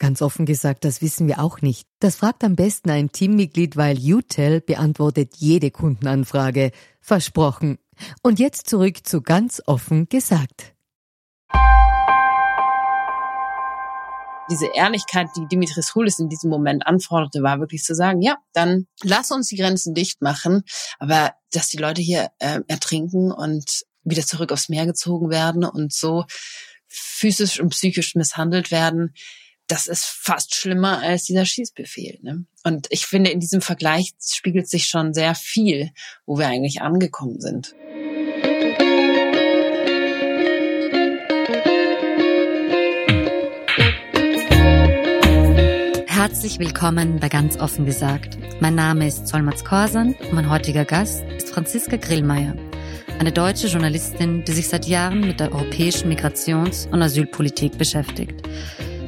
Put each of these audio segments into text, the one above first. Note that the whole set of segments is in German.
Ganz offen gesagt, das wissen wir auch nicht. Das fragt am besten ein Teammitglied, weil UTEL beantwortet jede Kundenanfrage. Versprochen. Und jetzt zurück zu ganz offen gesagt. Diese Ehrlichkeit, die Dimitris Hulis in diesem Moment anforderte, war wirklich zu sagen, ja, dann lass uns die Grenzen dicht machen, aber dass die Leute hier äh, ertrinken und wieder zurück aufs Meer gezogen werden und so physisch und psychisch misshandelt werden, das ist fast schlimmer als dieser Schießbefehl. Ne? Und ich finde, in diesem Vergleich spiegelt sich schon sehr viel, wo wir eigentlich angekommen sind. Herzlich willkommen bei Ganz offen gesagt. Mein Name ist Solmaz Korsan und mein heutiger Gast ist Franziska Grillmeier, eine deutsche Journalistin, die sich seit Jahren mit der europäischen Migrations- und Asylpolitik beschäftigt.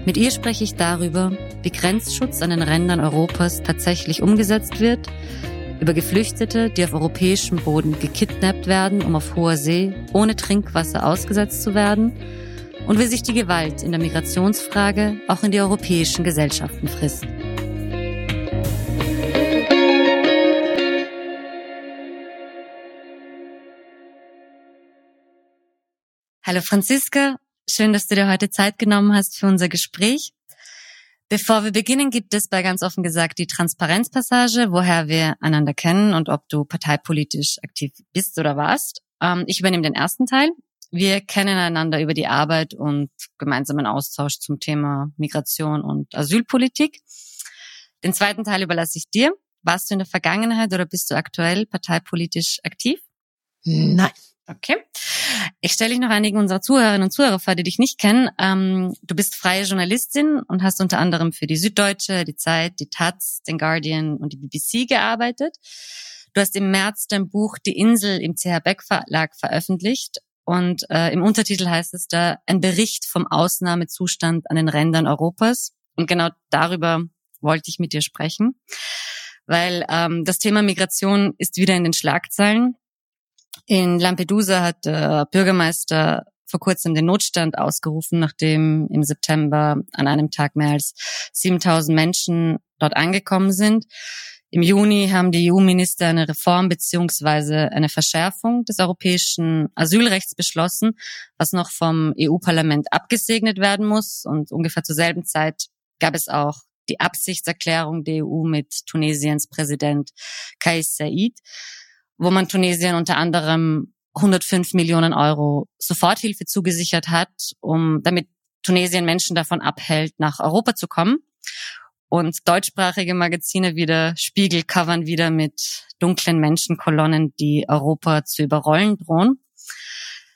Mit ihr spreche ich darüber, wie Grenzschutz an den Rändern Europas tatsächlich umgesetzt wird, über Geflüchtete, die auf europäischem Boden gekidnappt werden, um auf hoher See ohne Trinkwasser ausgesetzt zu werden, und wie sich die Gewalt in der Migrationsfrage auch in die europäischen Gesellschaften frisst. Hallo Franziska, Schön, dass du dir heute Zeit genommen hast für unser Gespräch. Bevor wir beginnen, gibt es bei ganz offen gesagt die Transparenzpassage, woher wir einander kennen und ob du parteipolitisch aktiv bist oder warst. Ähm, ich übernehme den ersten Teil. Wir kennen einander über die Arbeit und gemeinsamen Austausch zum Thema Migration und Asylpolitik. Den zweiten Teil überlasse ich dir. Warst du in der Vergangenheit oder bist du aktuell parteipolitisch aktiv? Nein. Okay. Ich stelle dich noch einigen unserer Zuhörerinnen und Zuhörer vor, die dich nicht kennen. Ähm, du bist freie Journalistin und hast unter anderem für die Süddeutsche, die Zeit, die Taz, den Guardian und die BBC gearbeitet. Du hast im März dein Buch Die Insel im CH Beck Verlag veröffentlicht und äh, im Untertitel heißt es da ein Bericht vom Ausnahmezustand an den Rändern Europas. Und genau darüber wollte ich mit dir sprechen, weil ähm, das Thema Migration ist wieder in den Schlagzeilen. In Lampedusa hat der Bürgermeister vor kurzem den Notstand ausgerufen, nachdem im September an einem Tag mehr als 7000 Menschen dort angekommen sind. Im Juni haben die EU-Minister eine Reform beziehungsweise eine Verschärfung des europäischen Asylrechts beschlossen, was noch vom EU-Parlament abgesegnet werden muss. Und ungefähr zur selben Zeit gab es auch die Absichtserklärung der EU mit Tunesiens Präsident Kais Said wo man Tunesien unter anderem 105 Millionen Euro Soforthilfe zugesichert hat, um damit Tunesien Menschen davon abhält, nach Europa zu kommen. Und deutschsprachige Magazine wie der Spiegel covern wieder mit dunklen Menschenkolonnen, die Europa zu überrollen drohen.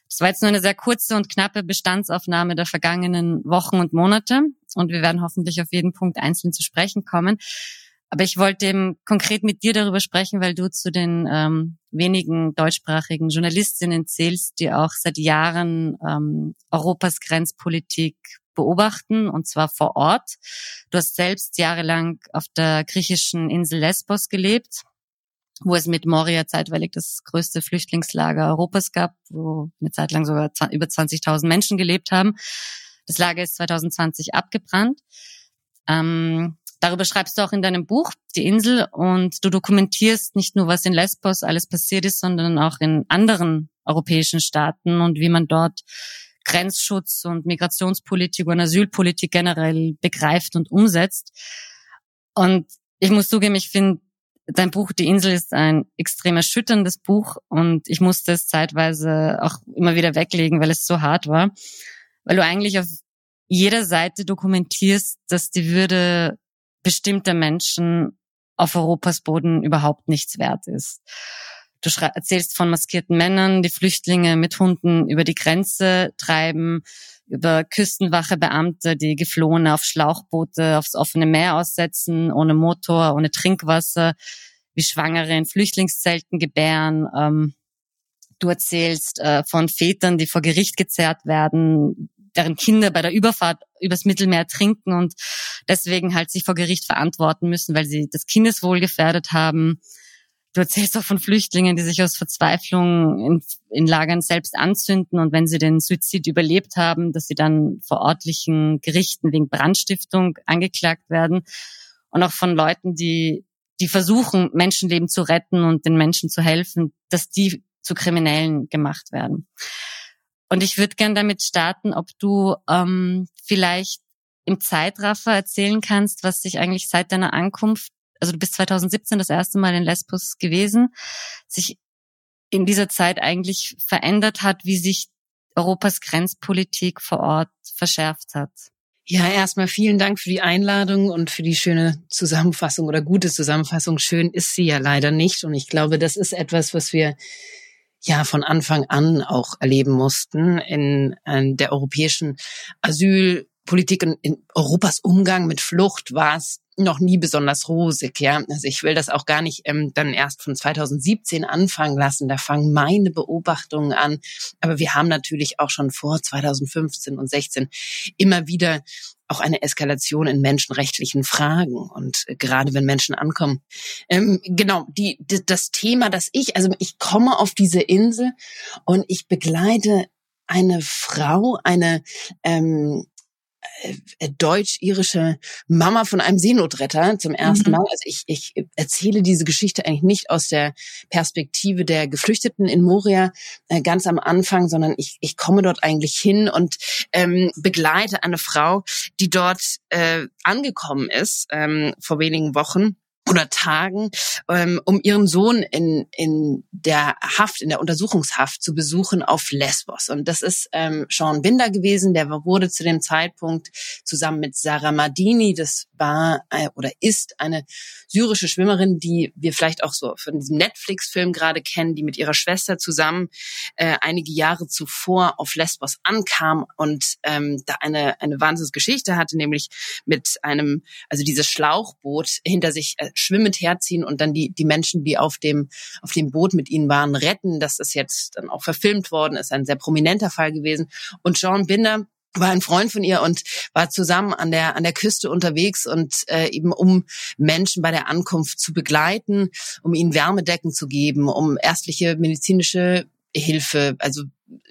Das war jetzt nur eine sehr kurze und knappe Bestandsaufnahme der vergangenen Wochen und Monate. Und wir werden hoffentlich auf jeden Punkt einzeln zu sprechen kommen. Aber ich wollte eben konkret mit dir darüber sprechen, weil du zu den ähm, wenigen deutschsprachigen Journalistinnen zählst, die auch seit Jahren ähm, Europas Grenzpolitik beobachten und zwar vor Ort. Du hast selbst jahrelang auf der griechischen Insel Lesbos gelebt, wo es mit Moria zeitweilig das größte Flüchtlingslager Europas gab, wo eine Zeit lang sogar über 20.000 Menschen gelebt haben. Das Lager ist 2020 abgebrannt. Ähm, Darüber schreibst du auch in deinem Buch, Die Insel, und du dokumentierst nicht nur, was in Lesbos alles passiert ist, sondern auch in anderen europäischen Staaten und wie man dort Grenzschutz und Migrationspolitik und Asylpolitik generell begreift und umsetzt. Und ich muss zugeben, ich finde, dein Buch Die Insel ist ein extrem erschütterndes Buch und ich musste es zeitweise auch immer wieder weglegen, weil es so hart war, weil du eigentlich auf jeder Seite dokumentierst, dass die Würde bestimmter Menschen auf Europas Boden überhaupt nichts wert ist. Du erzählst von maskierten Männern, die Flüchtlinge mit Hunden über die Grenze treiben, über Küstenwachebeamte, die Geflohene auf Schlauchboote aufs offene Meer aussetzen, ohne Motor, ohne Trinkwasser, wie Schwangere in Flüchtlingszelten gebären. Ähm, du erzählst äh, von Vätern, die vor Gericht gezerrt werden, deren Kinder bei der Überfahrt übers Mittelmeer trinken und deswegen halt sich vor Gericht verantworten müssen, weil sie das Kindeswohl gefährdet haben. Du erzählst auch von Flüchtlingen, die sich aus Verzweiflung in, in Lagern selbst anzünden und wenn sie den Suizid überlebt haben, dass sie dann vor örtlichen Gerichten wegen Brandstiftung angeklagt werden. Und auch von Leuten, die, die versuchen, Menschenleben zu retten und den Menschen zu helfen, dass die zu Kriminellen gemacht werden. Und ich würde gern damit starten, ob du ähm, vielleicht im Zeitraffer erzählen kannst, was sich eigentlich seit deiner Ankunft, also du bist 2017 das erste Mal in Lesbos gewesen, sich in dieser Zeit eigentlich verändert hat, wie sich Europas Grenzpolitik vor Ort verschärft hat. Ja, erstmal vielen Dank für die Einladung und für die schöne Zusammenfassung oder gute Zusammenfassung. Schön ist sie ja leider nicht. Und ich glaube, das ist etwas, was wir ja von Anfang an auch erleben mussten in, in der europäischen Asylpolitik und in Europas Umgang mit Flucht war es noch nie besonders rosig, ja. Also ich will das auch gar nicht ähm, dann erst von 2017 anfangen lassen. Da fangen meine Beobachtungen an. Aber wir haben natürlich auch schon vor 2015 und 16 immer wieder auch eine Eskalation in menschenrechtlichen Fragen und äh, gerade wenn Menschen ankommen. Ähm, genau, die, die, das Thema, dass ich, also ich komme auf diese Insel und ich begleite eine Frau, eine ähm, äh, äh, deutsch-irische Mama von einem Seenotretter zum ersten mhm. Mal. Also ich, ich erzähle diese Geschichte eigentlich nicht aus der Perspektive der Geflüchteten in Moria äh, ganz am Anfang, sondern ich, ich komme dort eigentlich hin und ähm, begleite eine Frau, die dort äh, angekommen ist ähm, vor wenigen Wochen oder Tagen, ähm, um ihren Sohn in, in der Haft, in der Untersuchungshaft zu besuchen auf Lesbos. Und das ist ähm, Sean Binder gewesen, der wurde zu dem Zeitpunkt zusammen mit Sarah Madini, das war äh, oder ist eine syrische Schwimmerin, die wir vielleicht auch so von diesem Netflix-Film gerade kennen, die mit ihrer Schwester zusammen äh, einige Jahre zuvor auf Lesbos ankam und ähm, da eine, eine Wahnsinnsgeschichte hatte, nämlich mit einem, also dieses Schlauchboot hinter sich äh, schwimmend herziehen und dann die, die Menschen, die auf dem, auf dem Boot mit ihnen waren, retten. Das ist jetzt dann auch verfilmt worden, ist ein sehr prominenter Fall gewesen. Und Sean Binder, war ein Freund von ihr und war zusammen an der an der Küste unterwegs und äh, eben um Menschen bei der Ankunft zu begleiten, um ihnen Wärmedecken zu geben, um ärztliche medizinische Hilfe, also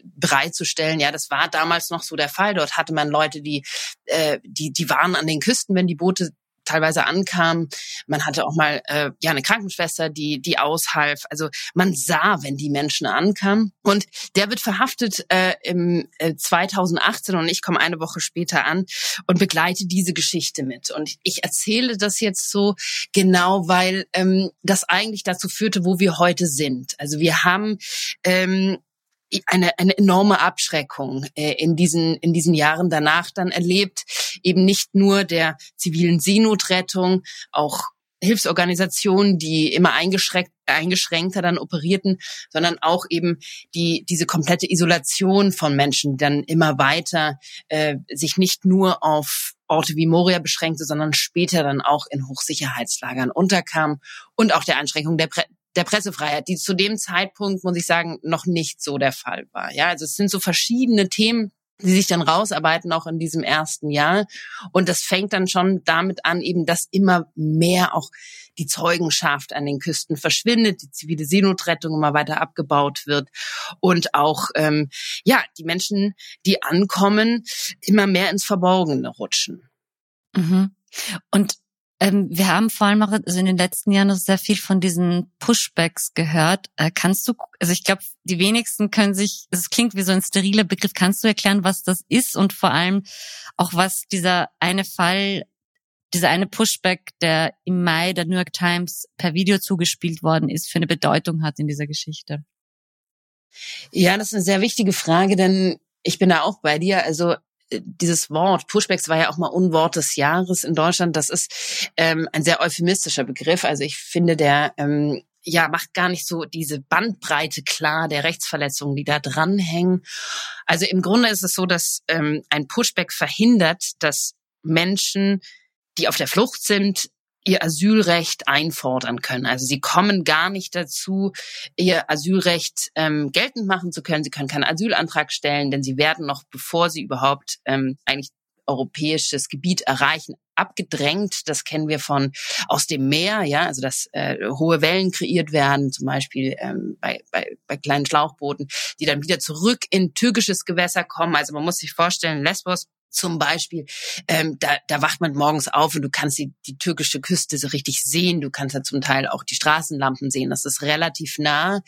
bereitzustellen. Ja, das war damals noch so der Fall. Dort hatte man Leute, die äh, die die waren an den Küsten, wenn die Boote teilweise ankam. Man hatte auch mal äh, ja eine Krankenschwester, die die aushalf. Also man sah, wenn die Menschen ankamen. Und der wird verhaftet äh, im äh, 2018 und ich komme eine Woche später an und begleite diese Geschichte mit. Und ich erzähle das jetzt so genau, weil ähm, das eigentlich dazu führte, wo wir heute sind. Also wir haben ähm, eine, eine enorme Abschreckung äh, in diesen in diesen Jahren danach dann erlebt. Eben nicht nur der zivilen Seenotrettung auch Hilfsorganisationen, die immer eingeschränkt, eingeschränkter dann operierten, sondern auch eben die diese komplette Isolation von Menschen, die dann immer weiter äh, sich nicht nur auf Orte wie Moria beschränkte, sondern später dann auch in Hochsicherheitslagern unterkam und auch der Einschränkung der, der Pressefreiheit, die zu dem Zeitpunkt, muss ich sagen, noch nicht so der Fall war. Ja, also es sind so verschiedene Themen, die sich dann rausarbeiten, auch in diesem ersten Jahr. Und das fängt dann schon damit an, eben, dass immer mehr auch die Zeugenschaft an den Küsten verschwindet, die zivile Seenotrettung immer weiter abgebaut wird und auch, ähm, ja, die Menschen, die ankommen, immer mehr ins Verborgene rutschen. Mhm. Und ähm, wir haben vor allem auch also in den letzten Jahren noch sehr viel von diesen Pushbacks gehört. Äh, kannst du, also ich glaube, die wenigsten können sich, es klingt wie so ein steriler Begriff, kannst du erklären, was das ist und vor allem auch was dieser eine Fall, dieser eine Pushback, der im Mai der New York Times per Video zugespielt worden ist, für eine Bedeutung hat in dieser Geschichte? Ja, das ist eine sehr wichtige Frage, denn ich bin da auch bei dir. Also dieses Wort, Pushbacks war ja auch mal Unwort des Jahres in Deutschland. Das ist ähm, ein sehr euphemistischer Begriff. Also ich finde, der ähm, ja, macht gar nicht so diese Bandbreite klar der Rechtsverletzungen, die da dranhängen. Also im Grunde ist es so, dass ähm, ein Pushback verhindert, dass Menschen, die auf der Flucht sind, ihr Asylrecht einfordern können. Also sie kommen gar nicht dazu, ihr Asylrecht ähm, geltend machen zu können. Sie können keinen Asylantrag stellen, denn sie werden noch, bevor sie überhaupt ähm, eigentlich europäisches Gebiet erreichen, abgedrängt. Das kennen wir von aus dem Meer, ja, also dass äh, hohe Wellen kreiert werden, zum Beispiel ähm, bei, bei, bei kleinen Schlauchbooten, die dann wieder zurück in türkisches Gewässer kommen. Also man muss sich vorstellen, Lesbos zum Beispiel, ähm, da, da wacht man morgens auf und du kannst die, die türkische Küste so richtig sehen. Du kannst ja zum Teil auch die Straßenlampen sehen. Das ist relativ nah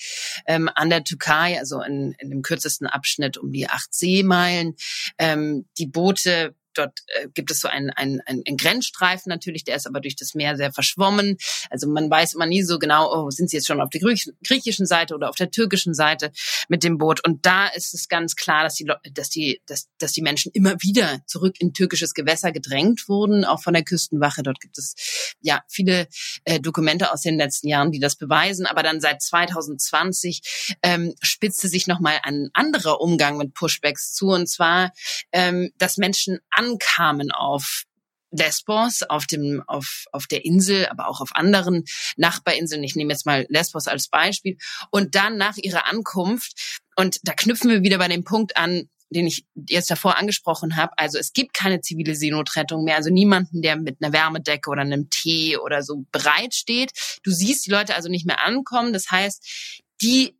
ähm, an der Türkei, also in, in dem kürzesten Abschnitt um die acht Seemeilen. Ähm, die Boote Dort äh, gibt es so einen, einen, einen Grenzstreifen natürlich, der ist aber durch das Meer sehr verschwommen. Also man weiß immer nie so genau, oh, sind sie jetzt schon auf der griechischen Seite oder auf der türkischen Seite mit dem Boot. Und da ist es ganz klar, dass die, dass die, dass, dass die Menschen immer wieder zurück in türkisches Gewässer gedrängt wurden, auch von der Küstenwache. Dort gibt es ja viele äh, Dokumente aus den letzten Jahren, die das beweisen. Aber dann seit 2020 ähm, spitzte sich nochmal ein anderer Umgang mit Pushbacks zu. Und zwar, ähm, dass Menschen an ankamen auf Lesbos, auf dem, auf, auf der Insel, aber auch auf anderen Nachbarinseln. Ich nehme jetzt mal Lesbos als Beispiel. Und dann nach ihrer Ankunft, und da knüpfen wir wieder bei dem Punkt an, den ich jetzt davor angesprochen habe. Also es gibt keine zivile Seenotrettung mehr, also niemanden, der mit einer Wärmedecke oder einem Tee oder so bereit steht. Du siehst die Leute also nicht mehr ankommen. Das heißt, die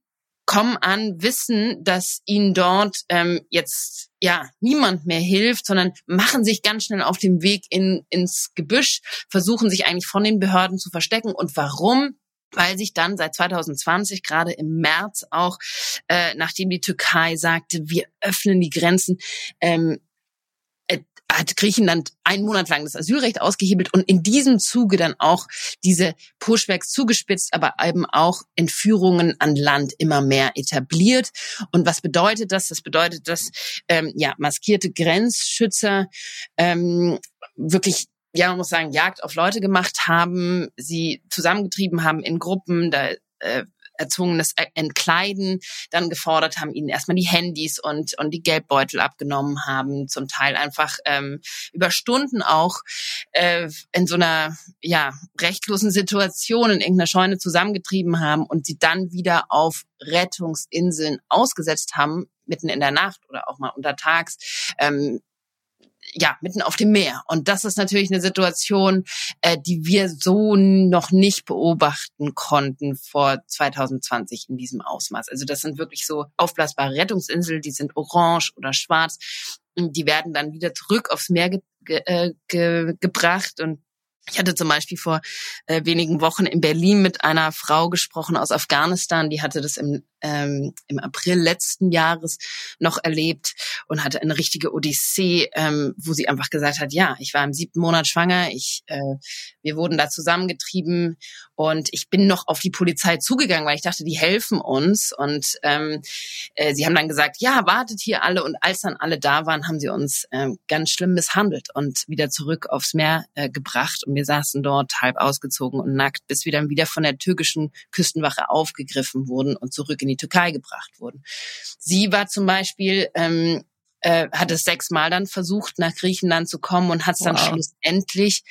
kommen an, wissen, dass ihnen dort ähm, jetzt ja niemand mehr hilft, sondern machen sich ganz schnell auf den Weg in, ins Gebüsch, versuchen sich eigentlich von den Behörden zu verstecken. Und warum? weil sich dann seit 2020, gerade im März auch, äh, nachdem die Türkei sagte, wir öffnen die Grenzen, ähm, hat Griechenland einen Monat lang das Asylrecht ausgehebelt und in diesem Zuge dann auch diese Pushbacks zugespitzt, aber eben auch Entführungen an Land immer mehr etabliert. Und was bedeutet das? Das bedeutet, dass ähm, ja maskierte Grenzschützer ähm, wirklich ja, man muss sagen, Jagd auf Leute gemacht haben, sie zusammengetrieben haben in Gruppen, da äh, erzwungenes Entkleiden dann gefordert haben, ihnen erstmal die Handys und, und die Geldbeutel abgenommen haben, zum Teil einfach ähm, über Stunden auch äh, in so einer ja, rechtlosen Situation in irgendeiner Scheune zusammengetrieben haben und sie dann wieder auf Rettungsinseln ausgesetzt haben, mitten in der Nacht oder auch mal untertags, ähm, ja, mitten auf dem Meer. Und das ist natürlich eine Situation, äh, die wir so noch nicht beobachten konnten vor 2020 in diesem Ausmaß. Also das sind wirklich so aufblasbare Rettungsinseln, die sind orange oder schwarz. Die werden dann wieder zurück aufs Meer ge ge äh, ge gebracht und ich hatte zum Beispiel vor äh, wenigen Wochen in Berlin mit einer Frau gesprochen aus Afghanistan, die hatte das im ähm, im April letzten Jahres noch erlebt und hatte eine richtige Odyssee, ähm, wo sie einfach gesagt hat, ja, ich war im siebten Monat schwanger, ich, äh, wir wurden da zusammengetrieben und ich bin noch auf die Polizei zugegangen, weil ich dachte, die helfen uns und ähm, äh, sie haben dann gesagt, ja, wartet hier alle und als dann alle da waren, haben sie uns äh, ganz schlimm misshandelt und wieder zurück aufs Meer äh, gebracht und wir saßen dort halb ausgezogen und nackt, bis wir dann wieder von der türkischen Küstenwache aufgegriffen wurden und zurück in die Türkei gebracht wurden. Sie war zum Beispiel ähm, äh, hat es sechsmal dann versucht, nach Griechenland zu kommen und hat es dann wow. schlussendlich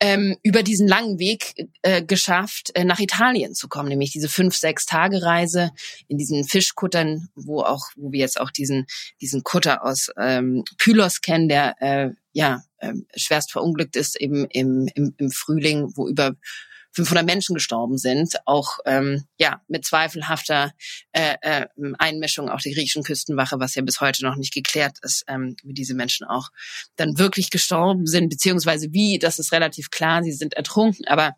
ähm, über diesen langen Weg äh, geschafft, äh, nach Italien zu kommen, nämlich diese fünf, sechs Tage Reise in diesen Fischkuttern, wo auch, wo wir jetzt auch diesen, diesen Kutter aus ähm, Pylos kennen, der äh, ja äh, schwerst verunglückt ist eben im, im, im Frühling, wo über 500 Menschen gestorben sind, auch ähm, ja mit zweifelhafter äh, äh, Einmischung auch der griechischen Küstenwache, was ja bis heute noch nicht geklärt ist, ähm, wie diese Menschen auch dann wirklich gestorben sind, beziehungsweise wie, das ist relativ klar, sie sind ertrunken, aber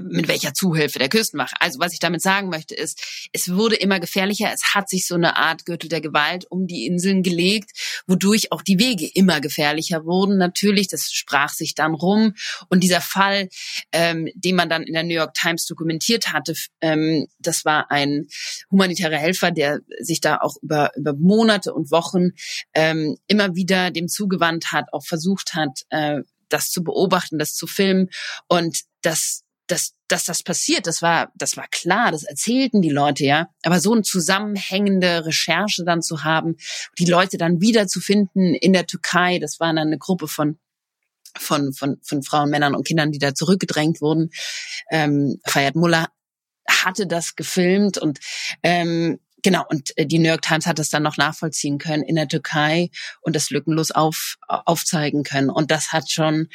mit welcher Zuhilfe der Küstenwache. Also was ich damit sagen möchte ist, es wurde immer gefährlicher. Es hat sich so eine Art Gürtel der Gewalt um die Inseln gelegt, wodurch auch die Wege immer gefährlicher wurden. Natürlich, das sprach sich dann rum. Und dieser Fall, ähm, den man dann in der New York Times dokumentiert hatte, ähm, das war ein humanitärer Helfer, der sich da auch über, über Monate und Wochen ähm, immer wieder dem zugewandt hat, auch versucht hat, äh, das zu beobachten, das zu filmen und das dass, dass das passiert, das war, das war klar, das erzählten die Leute ja. Aber so eine zusammenhängende Recherche dann zu haben, die Leute dann wieder zu finden in der Türkei, das war dann eine Gruppe von von, von, von Frauen, Männern und Kindern, die da zurückgedrängt wurden. Ähm, Fayad Mullah hatte das gefilmt und ähm, genau, und äh, die New York Times hat das dann noch nachvollziehen können in der Türkei und das lückenlos auf, aufzeigen können. Und das hat schon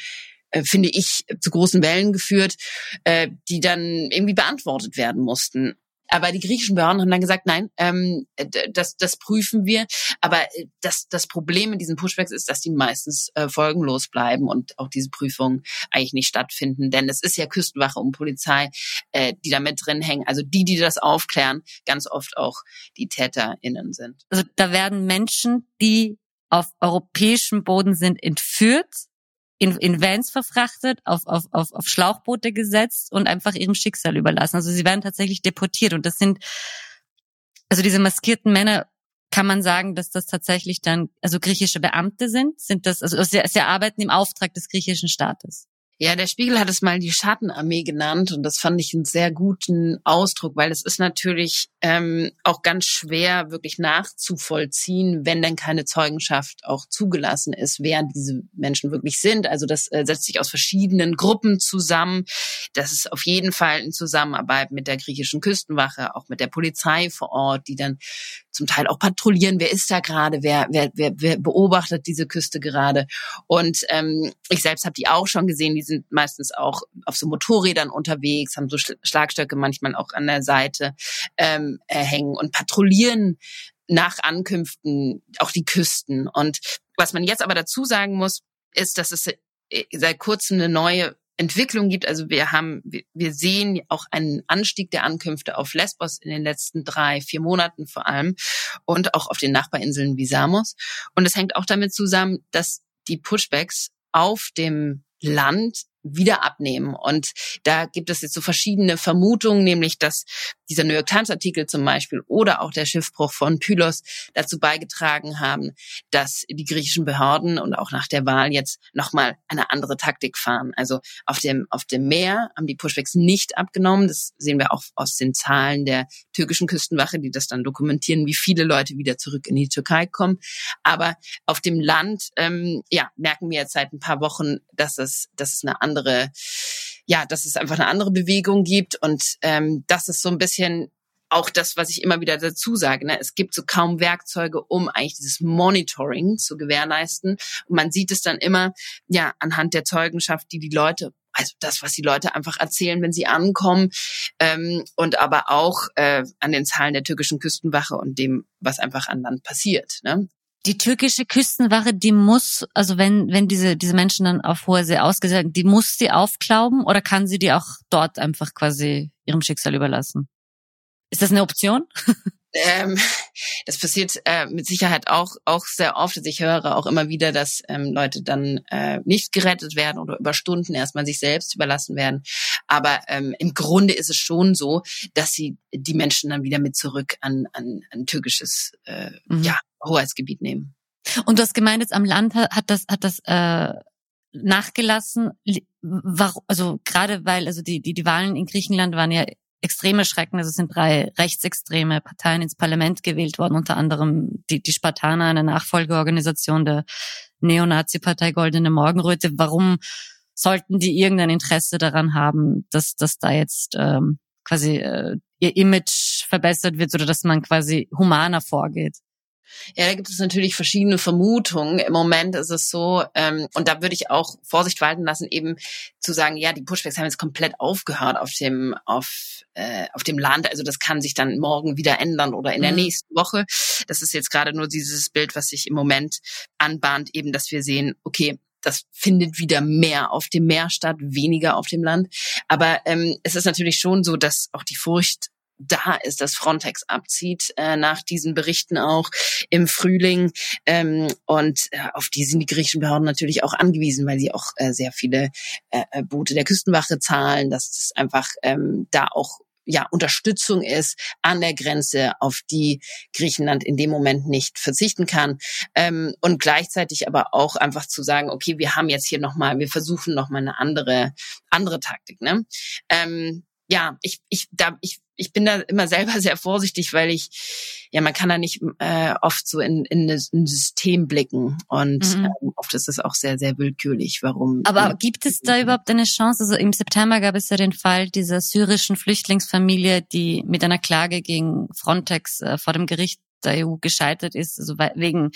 finde ich, zu großen Wellen geführt, äh, die dann irgendwie beantwortet werden mussten. Aber die griechischen Behörden haben dann gesagt, nein, ähm, das, das prüfen wir. Aber äh, das, das Problem in diesen Pushbacks ist, dass die meistens äh, folgenlos bleiben und auch diese Prüfungen eigentlich nicht stattfinden. Denn es ist ja Küstenwache und Polizei, äh, die da mit drin hängen. Also die, die das aufklären, ganz oft auch die TäterInnen sind. Also da werden Menschen, die auf europäischem Boden sind, entführt in, in Vans verfrachtet, auf, auf, auf, auf Schlauchboote gesetzt und einfach ihrem Schicksal überlassen. Also sie werden tatsächlich deportiert und das sind, also diese maskierten Männer, kann man sagen, dass das tatsächlich dann, also griechische Beamte sind? Sind das, also sie, sie arbeiten im Auftrag des griechischen Staates? Ja, der Spiegel hat es mal die Schattenarmee genannt und das fand ich einen sehr guten Ausdruck, weil es ist natürlich ähm, auch ganz schwer wirklich nachzuvollziehen, wenn denn keine Zeugenschaft auch zugelassen ist, wer diese Menschen wirklich sind. Also das äh, setzt sich aus verschiedenen Gruppen zusammen. Das ist auf jeden Fall in Zusammenarbeit mit der griechischen Küstenwache, auch mit der Polizei vor Ort, die dann zum Teil auch patrouillieren, wer ist da gerade, wer, wer, wer, wer beobachtet diese Küste gerade. Und ähm, ich selbst habe die auch schon gesehen, die sind meistens auch auf so Motorrädern unterwegs, haben so Schlagstöcke manchmal auch an der Seite ähm, äh, hängen und patrouillieren nach Ankünften auch die Küsten. Und was man jetzt aber dazu sagen muss, ist, dass es äh, seit kurzem eine neue Entwicklung gibt. Also wir haben, wir sehen auch einen Anstieg der Ankünfte auf Lesbos in den letzten drei, vier Monaten vor allem und auch auf den Nachbarinseln wie Samos. Und es hängt auch damit zusammen, dass die Pushbacks auf dem Land wieder abnehmen. Und da gibt es jetzt so verschiedene Vermutungen, nämlich dass dieser New York Times Artikel zum Beispiel oder auch der Schiffbruch von Pylos dazu beigetragen haben, dass die griechischen Behörden und auch nach der Wahl jetzt nochmal eine andere Taktik fahren. Also auf dem, auf dem Meer haben die Pushbacks nicht abgenommen. Das sehen wir auch aus den Zahlen der türkischen Küstenwache, die das dann dokumentieren, wie viele Leute wieder zurück in die Türkei kommen. Aber auf dem Land, ähm, ja, merken wir jetzt seit ein paar Wochen, dass es, dass es eine andere ja, dass es einfach eine andere Bewegung gibt und ähm, das ist so ein bisschen auch das, was ich immer wieder dazu sage. Ne? Es gibt so kaum Werkzeuge, um eigentlich dieses Monitoring zu gewährleisten. Und man sieht es dann immer, ja, anhand der Zeugenschaft, die die Leute also das, was die Leute einfach erzählen, wenn sie ankommen, ähm, und aber auch äh, an den Zahlen der türkischen Küstenwache und dem, was einfach an Land passiert. Ne? Die türkische Küstenwache, die muss, also wenn, wenn diese, diese Menschen dann auf hoher See ausgesetzt sind, die muss sie aufklauben oder kann sie die auch dort einfach quasi ihrem Schicksal überlassen? Ist das eine Option? Ähm, das passiert äh, mit Sicherheit auch auch sehr oft. Also ich höre auch immer wieder, dass ähm, Leute dann äh, nicht gerettet werden oder über Stunden erstmal sich selbst überlassen werden. Aber ähm, im Grunde ist es schon so, dass sie die Menschen dann wieder mit zurück an an, an türkisches äh, mhm. ja Hoheitsgebiet nehmen. Und du hast gemeint, jetzt am Land hat, das, hat das äh, nachgelassen. Also gerade weil, also die, die, die Wahlen in Griechenland waren ja extreme Schrecken. Also es sind drei rechtsextreme Parteien ins Parlament gewählt worden, unter anderem die, die Spartaner, eine Nachfolgeorganisation der Neonazi-Partei Goldene Morgenröte. Warum sollten die irgendein Interesse daran haben, dass, dass da jetzt ähm, quasi äh, ihr Image verbessert wird oder dass man quasi humaner vorgeht? Ja, da gibt es natürlich verschiedene Vermutungen. Im Moment ist es so, ähm, und da würde ich auch Vorsicht walten lassen, eben zu sagen, ja, die Pushbacks haben jetzt komplett aufgehört auf dem, auf, äh, auf dem Land. Also das kann sich dann morgen wieder ändern oder in der mhm. nächsten Woche. Das ist jetzt gerade nur dieses Bild, was sich im Moment anbahnt, eben, dass wir sehen, okay, das findet wieder mehr auf dem Meer statt, weniger auf dem Land. Aber ähm, es ist natürlich schon so, dass auch die Furcht da ist, dass Frontex abzieht, äh, nach diesen Berichten auch im Frühling. Ähm, und äh, auf die sind die griechischen Behörden natürlich auch angewiesen, weil sie auch äh, sehr viele äh, äh Boote der Küstenwache zahlen, dass es einfach ähm, da auch ja, Unterstützung ist an der Grenze, auf die Griechenland in dem Moment nicht verzichten kann. Ähm, und gleichzeitig aber auch einfach zu sagen, okay, wir haben jetzt hier nochmal, wir versuchen nochmal eine andere, andere Taktik. Ne? Ähm, ja, ich, ich, da, ich, ich bin da immer selber sehr vorsichtig, weil ich, ja, man kann da nicht äh, oft so in, in ein System blicken und mhm. ähm, oft ist es auch sehr, sehr willkürlich, warum. Aber gibt es da überhaupt eine Chance? Also im September gab es ja den Fall dieser syrischen Flüchtlingsfamilie, die mit einer Klage gegen Frontex äh, vor dem Gericht der EU gescheitert ist, also wegen,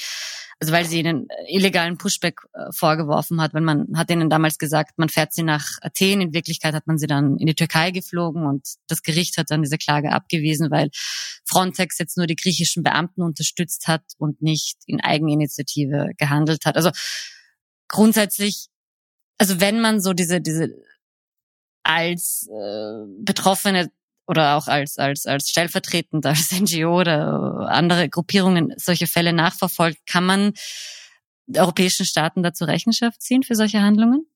also weil sie ihnen illegalen Pushback äh, vorgeworfen hat, weil man hat ihnen damals gesagt, man fährt sie nach Athen, in Wirklichkeit hat man sie dann in die Türkei geflogen und das Gericht hat dann diese Klage abgewiesen, weil Frontex jetzt nur die griechischen Beamten unterstützt hat und nicht in Eigeninitiative gehandelt hat. Also grundsätzlich, also wenn man so diese, diese als äh, Betroffene oder auch als, als, als stellvertretend als NGO oder andere Gruppierungen solche Fälle nachverfolgt, kann man europäischen Staaten dazu Rechenschaft ziehen für solche Handlungen?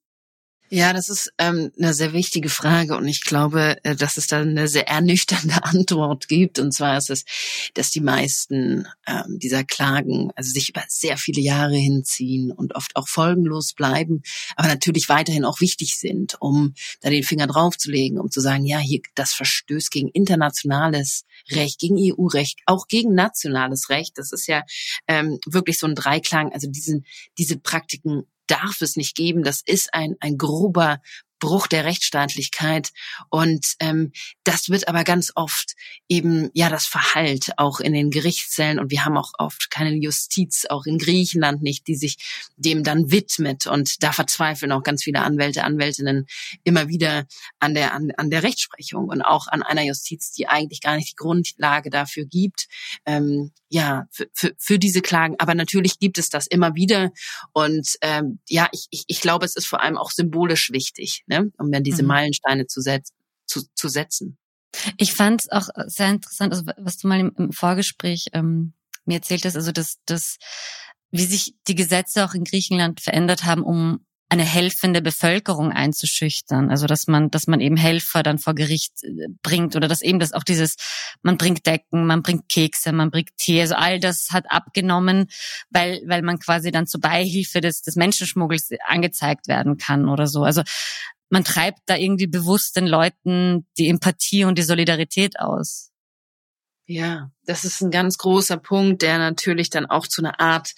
Ja, das ist ähm, eine sehr wichtige Frage und ich glaube, äh, dass es da eine sehr ernüchternde Antwort gibt. Und zwar ist es, dass die meisten ähm, dieser Klagen also sich über sehr viele Jahre hinziehen und oft auch folgenlos bleiben, aber natürlich weiterhin auch wichtig sind, um da den Finger draufzulegen, um zu sagen, ja, hier das verstößt gegen internationales Recht, gegen EU-Recht, auch gegen nationales Recht. Das ist ja ähm, wirklich so ein Dreiklang. Also diesen, diese Praktiken darf es nicht geben. Das ist ein, ein grober Bruch der Rechtsstaatlichkeit. Und ähm, das wird aber ganz oft eben ja das Verhalt auch in den Gerichtszellen. Und wir haben auch oft keine Justiz, auch in Griechenland nicht, die sich dem dann widmet. Und da verzweifeln auch ganz viele Anwälte, Anwältinnen immer wieder an der, an, an der Rechtsprechung und auch an einer Justiz, die eigentlich gar nicht die Grundlage dafür gibt. Ähm, ja, für, für, für diese Klagen. Aber natürlich gibt es das immer wieder. Und ähm, ja, ich, ich, ich glaube, es ist vor allem auch symbolisch wichtig ne? um dann diese mhm. Meilensteine zu, setz, zu, zu setzen. Ich fand es auch sehr interessant, also was du mal im, im Vorgespräch ähm, mir erzählt hast, also dass, dass wie sich die Gesetze auch in Griechenland verändert haben, um eine helfende Bevölkerung einzuschüchtern. Also dass man, dass man eben Helfer dann vor Gericht äh, bringt oder dass eben das auch dieses, man bringt Decken, man bringt Kekse, man bringt Tee, also all das hat abgenommen, weil, weil man quasi dann zur Beihilfe des, des Menschenschmuggels angezeigt werden kann oder so. Also man treibt da irgendwie bewusst den Leuten die Empathie und die Solidarität aus. Ja, das ist ein ganz großer Punkt, der natürlich dann auch zu einer Art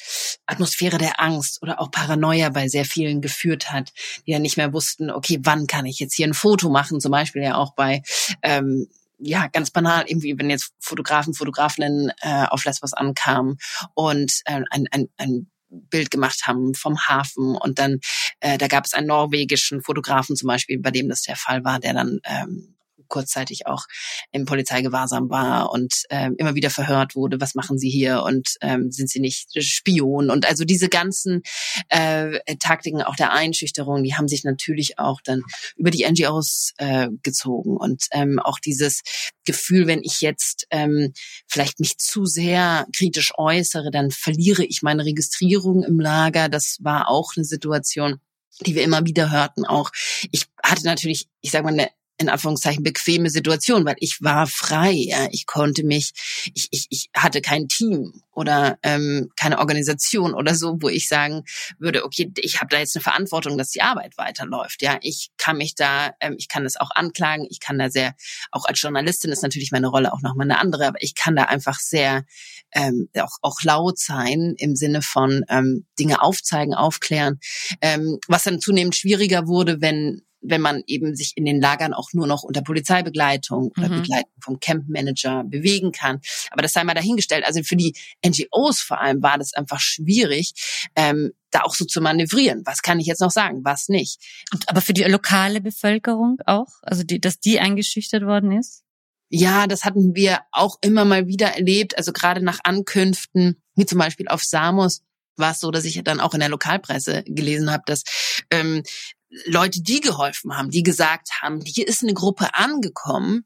Atmosphäre der Angst oder auch Paranoia bei sehr vielen geführt hat, die ja nicht mehr wussten, okay, wann kann ich jetzt hier ein Foto machen, zum Beispiel ja auch bei ähm, ja, ganz banal, irgendwie, wenn jetzt Fotografen, Fotografinnen äh, auf Lesbos ankamen und äh, ein, ein, ein Bild gemacht haben vom Hafen. Und dann äh, da gab es einen norwegischen Fotografen zum Beispiel, bei dem das der Fall war, der dann ähm, kurzzeitig auch im Polizeigewahrsam war und ähm, immer wieder verhört wurde, was machen Sie hier und ähm, sind Sie nicht Spion? Und also diese ganzen äh, Taktiken auch der Einschüchterung, die haben sich natürlich auch dann über die NGOs äh, gezogen und ähm, auch dieses Gefühl, wenn ich jetzt ähm, vielleicht mich zu sehr kritisch äußere, dann verliere ich meine Registrierung im Lager. Das war auch eine Situation die wir immer wieder hörten auch. Ich hatte natürlich, ich sage mal, eine in Anführungszeichen bequeme Situation, weil ich war frei. Ja. Ich konnte mich, ich, ich, ich hatte kein Team oder ähm, keine Organisation oder so, wo ich sagen würde, okay, ich habe da jetzt eine Verantwortung, dass die Arbeit weiterläuft. Ja, ich kann mich da, ähm, ich kann das auch anklagen. Ich kann da sehr, auch als Journalistin ist natürlich meine Rolle auch nochmal eine andere, aber ich kann da einfach sehr ähm, auch, auch laut sein im Sinne von ähm, Dinge aufzeigen, aufklären, ähm, was dann zunehmend schwieriger wurde, wenn wenn man eben sich in den Lagern auch nur noch unter Polizeibegleitung oder mhm. Begleitung vom Campmanager bewegen kann. Aber das sei mal dahingestellt. Also für die NGOs vor allem war das einfach schwierig, ähm, da auch so zu manövrieren. Was kann ich jetzt noch sagen, was nicht? Und, aber für die lokale Bevölkerung auch? Also die, dass die eingeschüchtert worden ist? Ja, das hatten wir auch immer mal wieder erlebt. Also gerade nach Ankünften, wie zum Beispiel auf Samos, war es so, dass ich dann auch in der Lokalpresse gelesen habe, dass ähm, Leute, die geholfen haben, die gesagt haben, hier ist eine Gruppe angekommen,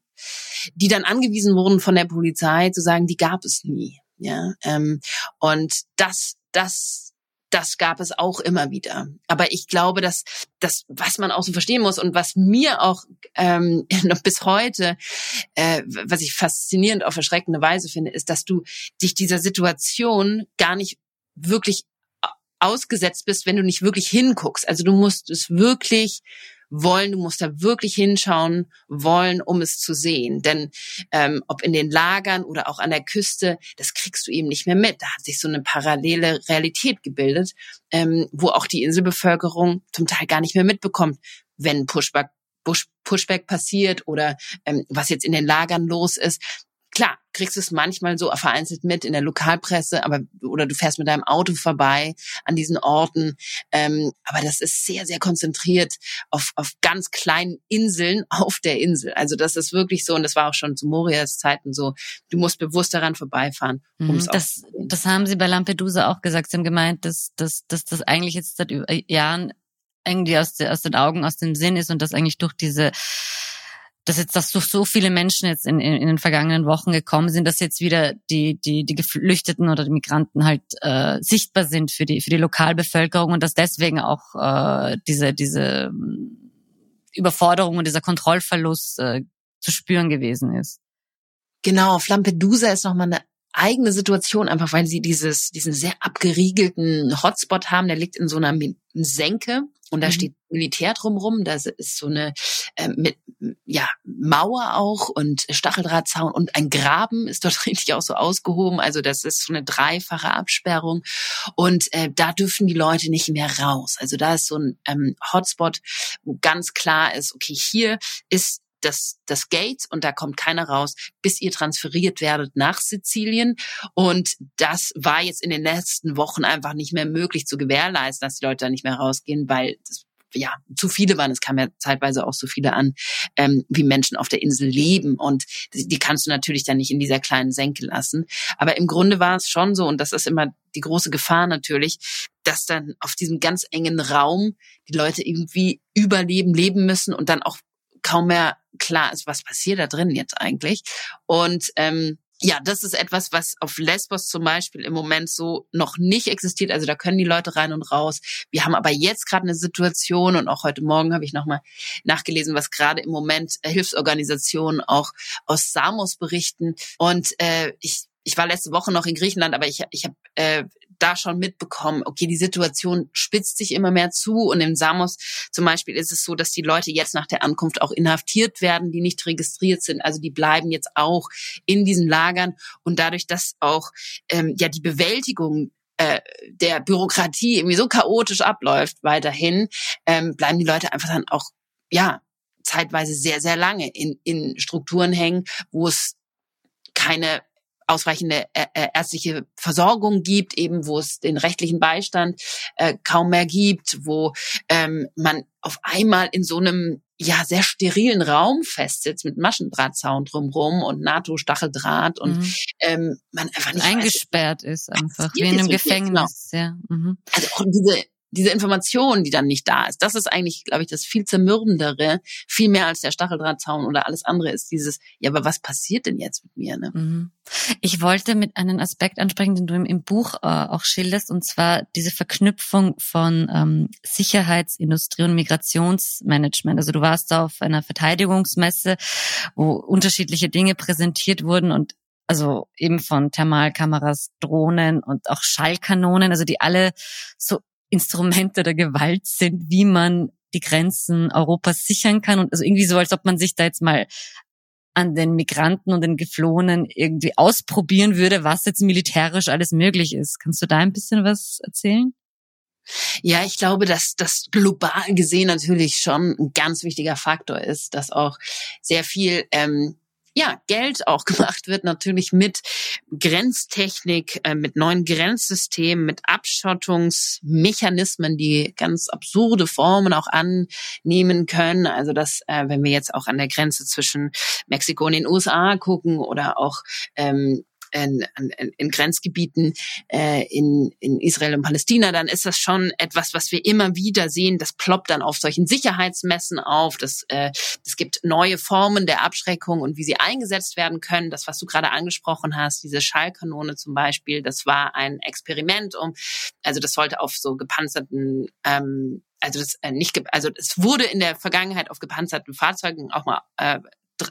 die dann angewiesen wurden von der Polizei zu sagen, die gab es nie. Ja, ähm, und das, das, das gab es auch immer wieder. Aber ich glaube, dass das, was man auch so verstehen muss und was mir auch ähm, noch bis heute, äh, was ich faszinierend auf erschreckende Weise finde, ist, dass du dich dieser Situation gar nicht wirklich ausgesetzt bist, wenn du nicht wirklich hinguckst. Also du musst es wirklich wollen, du musst da wirklich hinschauen wollen, um es zu sehen. Denn ähm, ob in den Lagern oder auch an der Küste, das kriegst du eben nicht mehr mit. Da hat sich so eine parallele Realität gebildet, ähm, wo auch die Inselbevölkerung zum Teil gar nicht mehr mitbekommt, wenn Pushback Pushback passiert oder ähm, was jetzt in den Lagern los ist. Klar, kriegst du es manchmal so vereinzelt mit in der Lokalpresse, aber oder du fährst mit deinem Auto vorbei an diesen Orten. Ähm, aber das ist sehr, sehr konzentriert auf, auf ganz kleinen Inseln auf der Insel. Also das ist wirklich so, und das war auch schon zu Morias Zeiten so, du musst bewusst daran vorbeifahren. Um das, das haben sie bei Lampedusa auch gesagt. Sie haben gemeint, dass, dass, dass das eigentlich jetzt seit Jahren irgendwie aus, de, aus den Augen, aus dem Sinn ist und dass eigentlich durch diese dass jetzt, dass so, so viele Menschen jetzt in, in, in den vergangenen Wochen gekommen sind, dass jetzt wieder die, die, die Geflüchteten oder die Migranten halt äh, sichtbar sind für die, für die Lokalbevölkerung und dass deswegen auch äh, diese, diese ähm, Überforderung und dieser Kontrollverlust äh, zu spüren gewesen ist. Genau, auf Lampedusa ist nochmal eine eigene Situation, einfach weil sie dieses, diesen sehr abgeriegelten Hotspot haben. Der liegt in so einer Senke und da mhm. steht Militär drumrum. Da ist so eine äh, mit, ja, Mauer auch und Stacheldrahtzaun und ein Graben ist dort richtig auch so ausgehoben. Also das ist so eine dreifache Absperrung. Und äh, da dürfen die Leute nicht mehr raus. Also da ist so ein ähm, Hotspot, wo ganz klar ist, okay, hier ist das, das Gate und da kommt keiner raus, bis ihr transferiert werdet nach Sizilien. Und das war jetzt in den letzten Wochen einfach nicht mehr möglich zu gewährleisten, dass die Leute da nicht mehr rausgehen, weil das ja, zu viele waren, es kam ja zeitweise auch so viele an, ähm, wie Menschen auf der Insel leben. Und die kannst du natürlich dann nicht in dieser kleinen Senke lassen. Aber im Grunde war es schon so, und das ist immer die große Gefahr natürlich, dass dann auf diesem ganz engen Raum die Leute irgendwie überleben, leben müssen und dann auch kaum mehr klar ist, was passiert da drin jetzt eigentlich. Und ähm, ja, das ist etwas, was auf Lesbos zum Beispiel im Moment so noch nicht existiert. Also da können die Leute rein und raus. Wir haben aber jetzt gerade eine Situation und auch heute Morgen habe ich nochmal nachgelesen, was gerade im Moment Hilfsorganisationen auch aus Samos berichten. Und äh, ich ich war letzte Woche noch in Griechenland, aber ich, ich habe äh, da schon mitbekommen, okay, die Situation spitzt sich immer mehr zu und in Samos zum Beispiel ist es so, dass die Leute jetzt nach der Ankunft auch inhaftiert werden, die nicht registriert sind. Also die bleiben jetzt auch in diesen Lagern und dadurch, dass auch ähm, ja die Bewältigung äh, der Bürokratie irgendwie so chaotisch abläuft weiterhin, ähm, bleiben die Leute einfach dann auch ja zeitweise sehr sehr lange in, in Strukturen hängen, wo es keine ausreichende äh, äh, ärztliche Versorgung gibt, eben wo es den rechtlichen Beistand äh, kaum mehr gibt, wo ähm, man auf einmal in so einem ja sehr sterilen Raum festsitzt mit Maschendrahtzaun drumrum und NATO-Stacheldraht und mhm. ähm, man einfach nicht eingesperrt weiß, ist einfach wie in einem Gefängnis. Genau. Ja. Mhm. Also auch diese diese Information, die dann nicht da ist, das ist eigentlich, glaube ich, das viel zermürbendere, viel mehr als der Stacheldrahtzaun oder alles andere ist dieses, ja, aber was passiert denn jetzt mit mir? Ne? Mhm. Ich wollte mit einem Aspekt ansprechen, den du im, Buch äh, auch schilderst, und zwar diese Verknüpfung von ähm, Sicherheitsindustrie und Migrationsmanagement. Also du warst da auf einer Verteidigungsmesse, wo unterschiedliche Dinge präsentiert wurden und also eben von Thermalkameras, Drohnen und auch Schallkanonen, also die alle so Instrumente der Gewalt sind, wie man die Grenzen Europas sichern kann. Und also irgendwie so, als ob man sich da jetzt mal an den Migranten und den Geflohenen irgendwie ausprobieren würde, was jetzt militärisch alles möglich ist. Kannst du da ein bisschen was erzählen? Ja, ich glaube, dass das global gesehen natürlich schon ein ganz wichtiger Faktor ist, dass auch sehr viel ähm, ja, Geld auch gemacht wird, natürlich mit Grenztechnik, äh, mit neuen Grenzsystemen, mit Abschottungsmechanismen, die ganz absurde Formen auch annehmen können. Also dass, äh, wenn wir jetzt auch an der Grenze zwischen Mexiko und den USA gucken oder auch ähm, in, in, in Grenzgebieten äh, in, in Israel und Palästina, dann ist das schon etwas, was wir immer wieder sehen. Das ploppt dann auf solchen Sicherheitsmessen auf. Das, äh, es gibt neue Formen der Abschreckung und wie sie eingesetzt werden können. Das, was du gerade angesprochen hast, diese Schallkanone zum Beispiel, das war ein Experiment, um, also das sollte auf so gepanzerten ähm, also das äh, nicht, also es wurde in der Vergangenheit auf gepanzerten Fahrzeugen auch mal äh,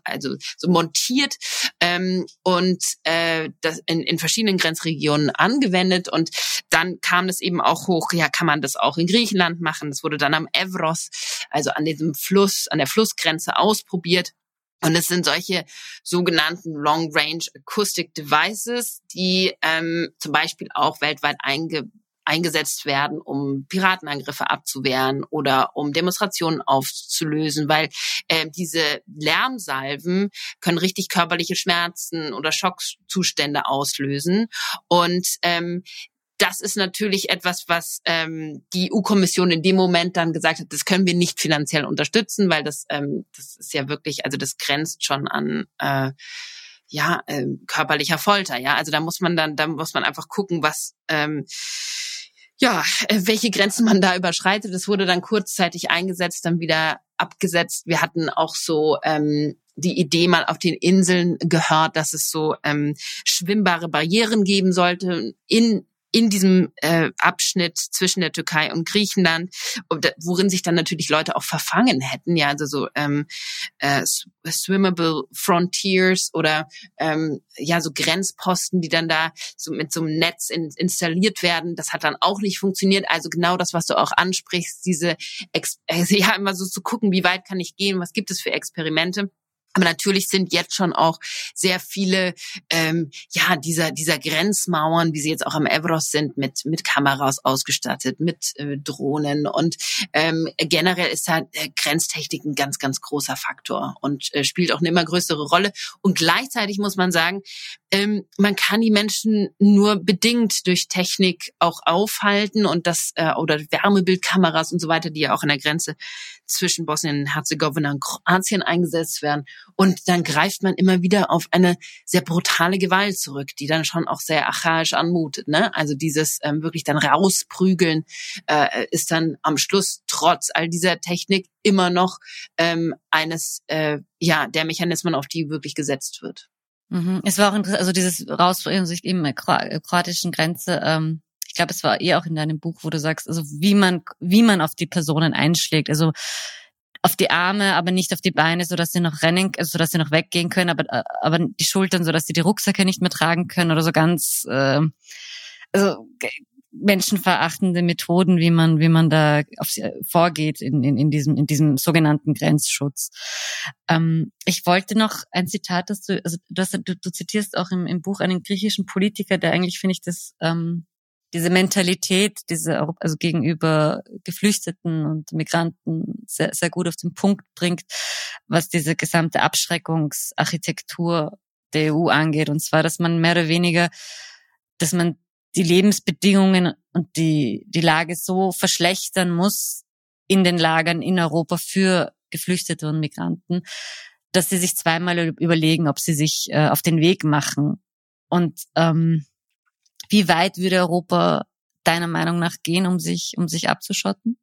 also so montiert ähm, und äh, das in, in verschiedenen Grenzregionen angewendet und dann kam das eben auch hoch, ja, kann man das auch in Griechenland machen. Das wurde dann am Evros, also an diesem Fluss, an der Flussgrenze ausprobiert. Und es sind solche sogenannten Long Range Acoustic Devices, die ähm, zum Beispiel auch weltweit einge eingesetzt werden, um Piratenangriffe abzuwehren oder um Demonstrationen aufzulösen, weil äh, diese Lärmsalven können richtig körperliche Schmerzen oder Schockzustände auslösen. Und ähm, das ist natürlich etwas, was ähm, die EU-Kommission in dem Moment dann gesagt hat, das können wir nicht finanziell unterstützen, weil das, ähm, das ist ja wirklich, also das grenzt schon an äh, ja äh, körperlicher Folter. Ja, also da muss man dann, da muss man einfach gucken, was ähm, ja, äh, welche Grenzen man da überschreitet. Das wurde dann kurzzeitig eingesetzt, dann wieder abgesetzt. Wir hatten auch so ähm, die Idee mal auf den Inseln gehört, dass es so ähm, schwimmbare Barrieren geben sollte in in diesem äh, Abschnitt zwischen der Türkei und Griechenland, worin sich dann natürlich Leute auch verfangen hätten, ja, also so ähm, äh, swimmable frontiers oder ähm, ja so Grenzposten, die dann da so mit so einem Netz in, installiert werden. Das hat dann auch nicht funktioniert. Also genau das, was du auch ansprichst, diese Ex also ja immer so zu gucken, wie weit kann ich gehen, was gibt es für Experimente. Aber natürlich sind jetzt schon auch sehr viele, ähm, ja, dieser, dieser Grenzmauern, wie sie jetzt auch am Evros sind, mit, mit Kameras ausgestattet, mit äh, Drohnen. Und ähm, generell ist da äh, Grenztechnik ein ganz, ganz großer Faktor und äh, spielt auch eine immer größere Rolle. Und gleichzeitig muss man sagen, ähm, man kann die Menschen nur bedingt durch Technik auch aufhalten und das, äh, oder Wärmebildkameras und so weiter, die ja auch an der Grenze zwischen Bosnien-Herzegowina und Kroatien eingesetzt werden. Und dann greift man immer wieder auf eine sehr brutale Gewalt zurück, die dann schon auch sehr archaisch anmutet. Ne? Also dieses ähm, wirklich dann rausprügeln äh, ist dann am Schluss trotz all dieser Technik immer noch ähm, eines äh, ja der Mechanismen, auf die wirklich gesetzt wird. Mhm. Es war auch interessant, also dieses raus sich eben der kroatischen Grenze. Ähm ich glaube, es war eh auch in deinem Buch, wo du sagst, also wie man, wie man auf die Personen einschlägt. Also auf die Arme, aber nicht auf die Beine, so dass sie noch rennen, also so dass sie noch weggehen können, aber aber die Schultern, so dass sie die Rucksäcke nicht mehr tragen können oder so ganz äh, also menschenverachtende Methoden, wie man wie man da auf sie vorgeht in, in, in diesem in diesem sogenannten Grenzschutz. Ähm, ich wollte noch ein Zitat, dass du also du, du, du zitierst auch im, im Buch einen griechischen Politiker, der eigentlich finde ich das ähm, diese Mentalität, diese also gegenüber Geflüchteten und Migranten sehr, sehr gut auf den Punkt bringt, was diese gesamte Abschreckungsarchitektur der EU angeht. Und zwar, dass man mehr oder weniger, dass man die Lebensbedingungen und die, die Lage so verschlechtern muss in den Lagern in Europa für Geflüchtete und Migranten, dass sie sich zweimal überlegen, ob sie sich äh, auf den Weg machen. Und ähm, wie weit würde Europa deiner Meinung nach gehen, um sich, um sich abzuschotten?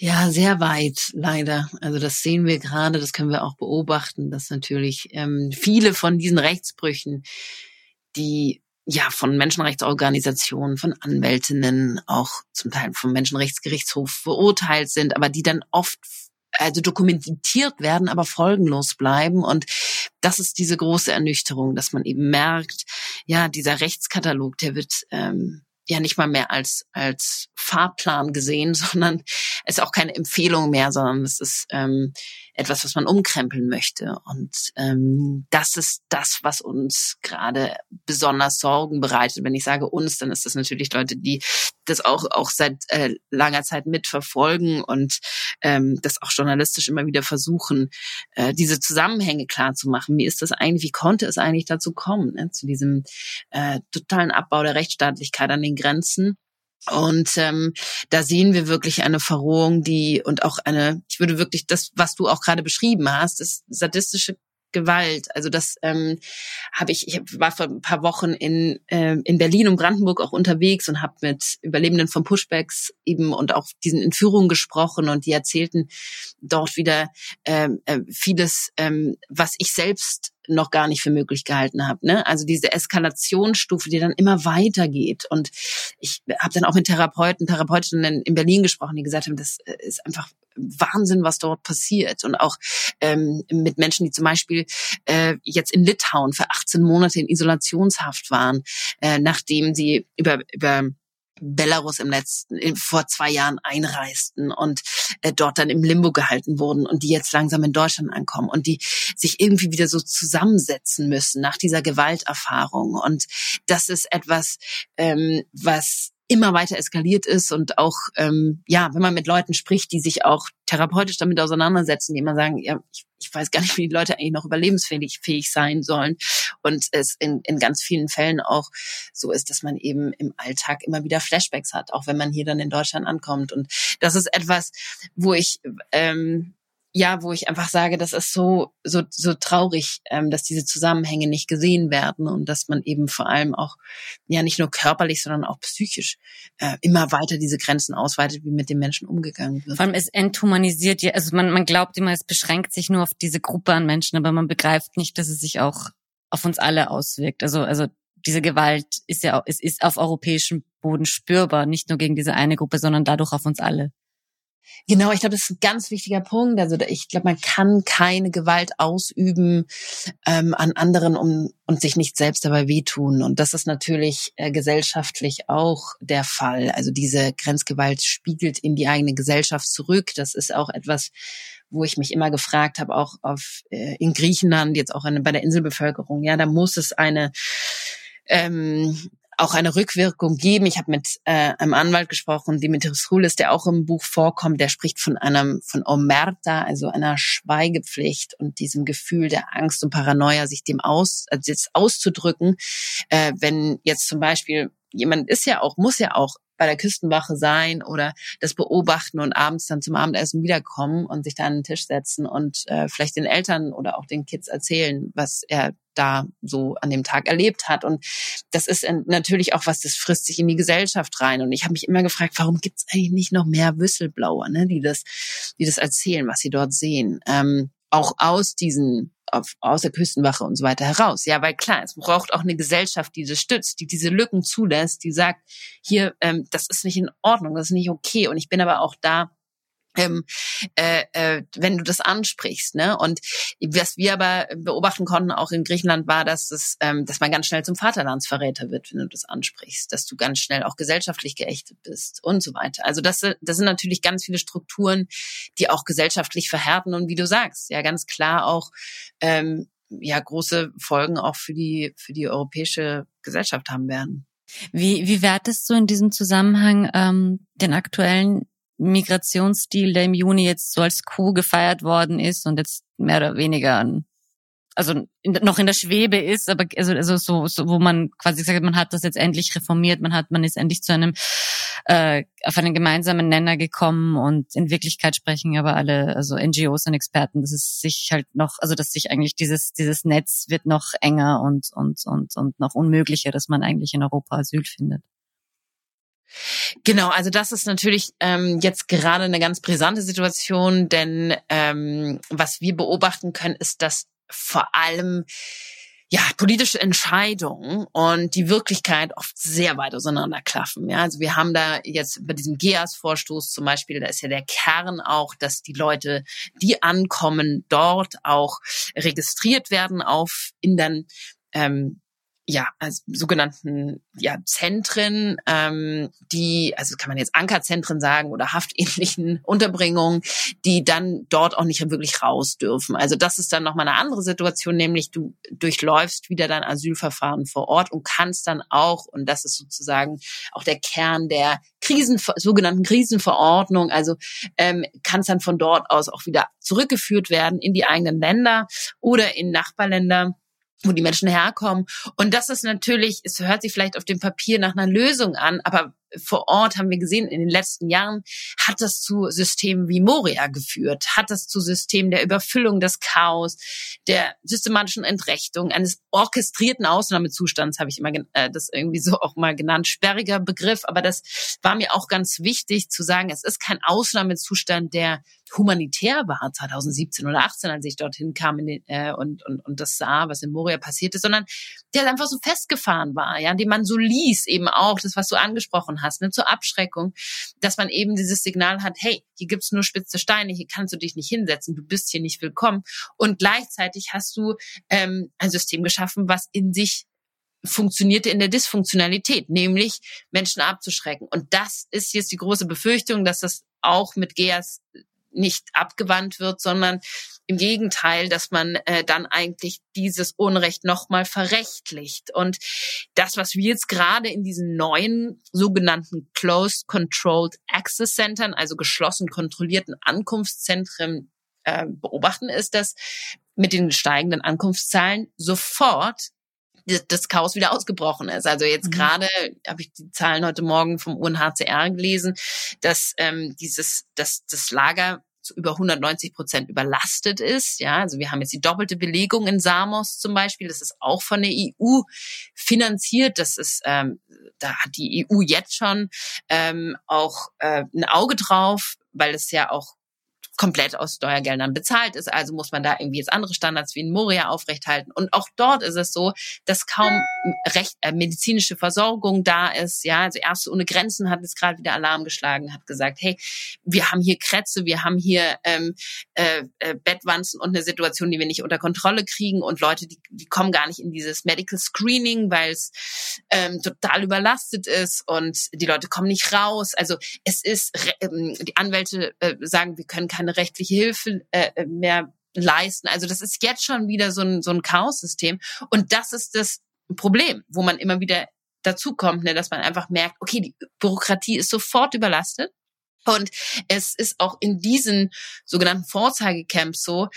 Ja, sehr weit, leider. Also das sehen wir gerade, das können wir auch beobachten, dass natürlich ähm, viele von diesen Rechtsbrüchen, die ja von Menschenrechtsorganisationen, von Anwältinnen, auch zum Teil vom Menschenrechtsgerichtshof verurteilt sind, aber die dann oft also dokumentiert werden, aber folgenlos bleiben. Und das ist diese große Ernüchterung, dass man eben merkt, ja, dieser Rechtskatalog, der wird ähm, ja nicht mal mehr als als Fahrplan gesehen, sondern es ist auch keine Empfehlung mehr, sondern es ist ähm, etwas, was man umkrempeln möchte. Und ähm, das ist das, was uns gerade besonders Sorgen bereitet. Wenn ich sage uns, dann ist das natürlich Leute, die das auch auch seit äh, langer Zeit mitverfolgen und ähm, das auch journalistisch immer wieder versuchen, äh, diese Zusammenhänge klar zu machen. Wie ist das eigentlich? Wie konnte es eigentlich dazu kommen ne? zu diesem äh, totalen Abbau der Rechtsstaatlichkeit an den Grenzen? Und ähm, da sehen wir wirklich eine Verrohung, die und auch eine, ich würde wirklich das, was du auch gerade beschrieben hast, das sadistische Gewalt. Also das ähm, habe ich, ich war vor ein paar Wochen in, äh, in Berlin und Brandenburg auch unterwegs und habe mit Überlebenden von Pushbacks eben und auch diesen Entführungen gesprochen und die erzählten dort wieder ähm, äh, vieles, ähm, was ich selbst noch gar nicht für möglich gehalten habe. Ne? Also diese Eskalationsstufe, die dann immer weitergeht. Und ich habe dann auch mit Therapeuten, Therapeutinnen in Berlin gesprochen, die gesagt haben, das äh, ist einfach Wahnsinn, was dort passiert. Und auch ähm, mit Menschen, die zum Beispiel äh, jetzt in Litauen für 18 Monate in Isolationshaft waren, äh, nachdem sie über, über Belarus im letzten, vor zwei Jahren einreisten und äh, dort dann im Limbo gehalten wurden und die jetzt langsam in Deutschland ankommen und die sich irgendwie wieder so zusammensetzen müssen nach dieser Gewalterfahrung. Und das ist etwas, ähm, was immer weiter eskaliert ist und auch ähm, ja, wenn man mit Leuten spricht, die sich auch therapeutisch damit auseinandersetzen, die immer sagen, ja, ich, ich weiß gar nicht, wie die Leute eigentlich noch überlebensfähig fähig sein sollen. Und es in, in ganz vielen Fällen auch so ist, dass man eben im Alltag immer wieder Flashbacks hat, auch wenn man hier dann in Deutschland ankommt. Und das ist etwas, wo ich ähm, ja, wo ich einfach sage, das ist so so so traurig, ähm, dass diese Zusammenhänge nicht gesehen werden und dass man eben vor allem auch ja nicht nur körperlich, sondern auch psychisch äh, immer weiter diese Grenzen ausweitet, wie mit den Menschen umgegangen wird. Vor allem es enthumanisiert ja, also man man glaubt immer, es beschränkt sich nur auf diese Gruppe an Menschen, aber man begreift nicht, dass es sich auch auf uns alle auswirkt. Also also diese Gewalt ist ja es ist auf europäischem Boden spürbar, nicht nur gegen diese eine Gruppe, sondern dadurch auf uns alle. Genau, ich glaube, das ist ein ganz wichtiger Punkt. Also ich glaube, man kann keine Gewalt ausüben ähm, an anderen um, und sich nicht selbst dabei wehtun. Und das ist natürlich äh, gesellschaftlich auch der Fall. Also diese Grenzgewalt spiegelt in die eigene Gesellschaft zurück. Das ist auch etwas, wo ich mich immer gefragt habe, auch auf, äh, in Griechenland, jetzt auch eine, bei der Inselbevölkerung. Ja, da muss es eine ähm, auch eine Rückwirkung geben. Ich habe mit äh, einem Anwalt gesprochen, Dimitris Roulis, der auch im Buch vorkommt. Der spricht von einem von Omerta, also einer Schweigepflicht und diesem Gefühl der Angst und Paranoia, sich dem aus, also jetzt auszudrücken, äh, wenn jetzt zum Beispiel jemand ist ja auch, muss ja auch bei der Küstenwache sein oder das beobachten und abends dann zum Abendessen wiederkommen und sich da an den Tisch setzen und äh, vielleicht den Eltern oder auch den Kids erzählen, was er da so an dem Tag erlebt hat. Und das ist natürlich auch was, das frisst sich in die Gesellschaft rein. Und ich habe mich immer gefragt, warum gibt es eigentlich nicht noch mehr Whistleblower, ne, die das, die das erzählen, was sie dort sehen. Ähm, auch aus diesen auf, aus der Küstenwache und so weiter heraus. Ja, weil klar, es braucht auch eine Gesellschaft, die das stützt, die diese Lücken zulässt, die sagt, hier, ähm, das ist nicht in Ordnung, das ist nicht okay. Und ich bin aber auch da, ähm, äh, äh, wenn du das ansprichst. Ne? Und was wir aber beobachten konnten, auch in Griechenland, war, dass, es, ähm, dass man ganz schnell zum Vaterlandsverräter wird, wenn du das ansprichst, dass du ganz schnell auch gesellschaftlich geächtet bist und so weiter. Also das, das sind natürlich ganz viele Strukturen, die auch gesellschaftlich verhärten und wie du sagst, ja ganz klar auch ähm, ja große Folgen auch für die für die europäische Gesellschaft haben werden. Wie, wie wertest du in diesem Zusammenhang ähm, den aktuellen Migrationsstil, der im Juni jetzt so als Coup gefeiert worden ist und jetzt mehr oder weniger an, also in, noch in der Schwebe ist, aber also, also so, so, wo man quasi gesagt hat, man hat das jetzt endlich reformiert, man hat, man ist endlich zu einem äh, auf einen gemeinsamen Nenner gekommen und in Wirklichkeit sprechen aber alle, also NGOs und Experten, dass es sich halt noch, also dass sich eigentlich dieses dieses Netz wird noch enger und und und und noch unmöglicher, dass man eigentlich in Europa Asyl findet. Genau, also das ist natürlich ähm, jetzt gerade eine ganz brisante Situation, denn ähm, was wir beobachten können, ist, dass vor allem ja, politische Entscheidungen und die Wirklichkeit oft sehr weit auseinanderklaffen. Ja, also wir haben da jetzt bei diesem GEAS-Vorstoß zum Beispiel, da ist ja der Kern auch, dass die Leute, die ankommen, dort auch registriert werden auf in dann ähm, ja, also sogenannten ja, Zentren, ähm, die, also kann man jetzt Ankerzentren sagen oder haftähnlichen Unterbringungen, die dann dort auch nicht wirklich raus dürfen. Also das ist dann nochmal eine andere Situation, nämlich du durchläufst wieder dein Asylverfahren vor Ort und kannst dann auch, und das ist sozusagen auch der Kern der Krisen, sogenannten Krisenverordnung, also ähm, kannst dann von dort aus auch wieder zurückgeführt werden in die eigenen Länder oder in Nachbarländer wo die Menschen herkommen. Und das ist natürlich, es hört sich vielleicht auf dem Papier nach einer Lösung an, aber vor Ort haben wir gesehen, in den letzten Jahren hat das zu Systemen wie Moria geführt, hat das zu Systemen der Überfüllung des Chaos, der systematischen Entrechtung, eines orchestrierten Ausnahmezustands, habe ich immer äh, das irgendwie so auch mal genannt, sperriger Begriff, aber das war mir auch ganz wichtig zu sagen, es ist kein Ausnahmezustand, der humanitär war 2017 oder 18, als ich dorthin kam den, äh, und, und, und das sah, was in Moria passiert ist, sondern der einfach so festgefahren war, ja, den man so ließ, eben auch, das, was du angesprochen hast, ne, zur Abschreckung, dass man eben dieses Signal hat, hey, hier gibt's nur spitze Steine, hier kannst du dich nicht hinsetzen, du bist hier nicht willkommen. Und gleichzeitig hast du ähm, ein System geschaffen, was in sich funktionierte in der Dysfunktionalität, nämlich Menschen abzuschrecken. Und das ist jetzt die große Befürchtung, dass das auch mit GEAS nicht abgewandt wird, sondern im Gegenteil, dass man äh, dann eigentlich dieses Unrecht nochmal verrechtlicht. Und das, was wir jetzt gerade in diesen neuen sogenannten Closed Controlled Access Centern, also geschlossen kontrollierten Ankunftszentren äh, beobachten, ist, dass mit den steigenden Ankunftszahlen sofort das Chaos wieder ausgebrochen ist. Also jetzt mhm. gerade habe ich die Zahlen heute Morgen vom UNHCR gelesen, dass ähm, dieses, dass das Lager zu über 190 Prozent überlastet ist. Ja, also wir haben jetzt die doppelte Belegung in Samos zum Beispiel. Das ist auch von der EU finanziert. Das ist, ähm, da hat die EU jetzt schon ähm, auch äh, ein Auge drauf, weil es ja auch komplett aus Steuergeldern bezahlt ist. Also muss man da irgendwie jetzt andere Standards wie in Moria aufrechthalten. Und auch dort ist es so, dass kaum recht, äh, medizinische Versorgung da ist. Ja, also Ärzte ohne Grenzen hat jetzt gerade wieder Alarm geschlagen, hat gesagt, hey, wir haben hier Krätze, wir haben hier ähm, äh, äh, Bettwanzen und eine Situation, die wir nicht unter Kontrolle kriegen und Leute, die, die kommen gar nicht in dieses Medical Screening, weil es ähm, total überlastet ist und die Leute kommen nicht raus. Also es ist, ähm, die Anwälte äh, sagen, wir können keine keine rechtliche Hilfe äh, äh, mehr leisten. Also das ist jetzt schon wieder so ein, so ein Chaos-System. Und das ist das Problem, wo man immer wieder dazu kommt, ne, dass man einfach merkt, okay, die Bürokratie ist sofort überlastet. Und es ist auch in diesen sogenannten Vorzeigecamps so,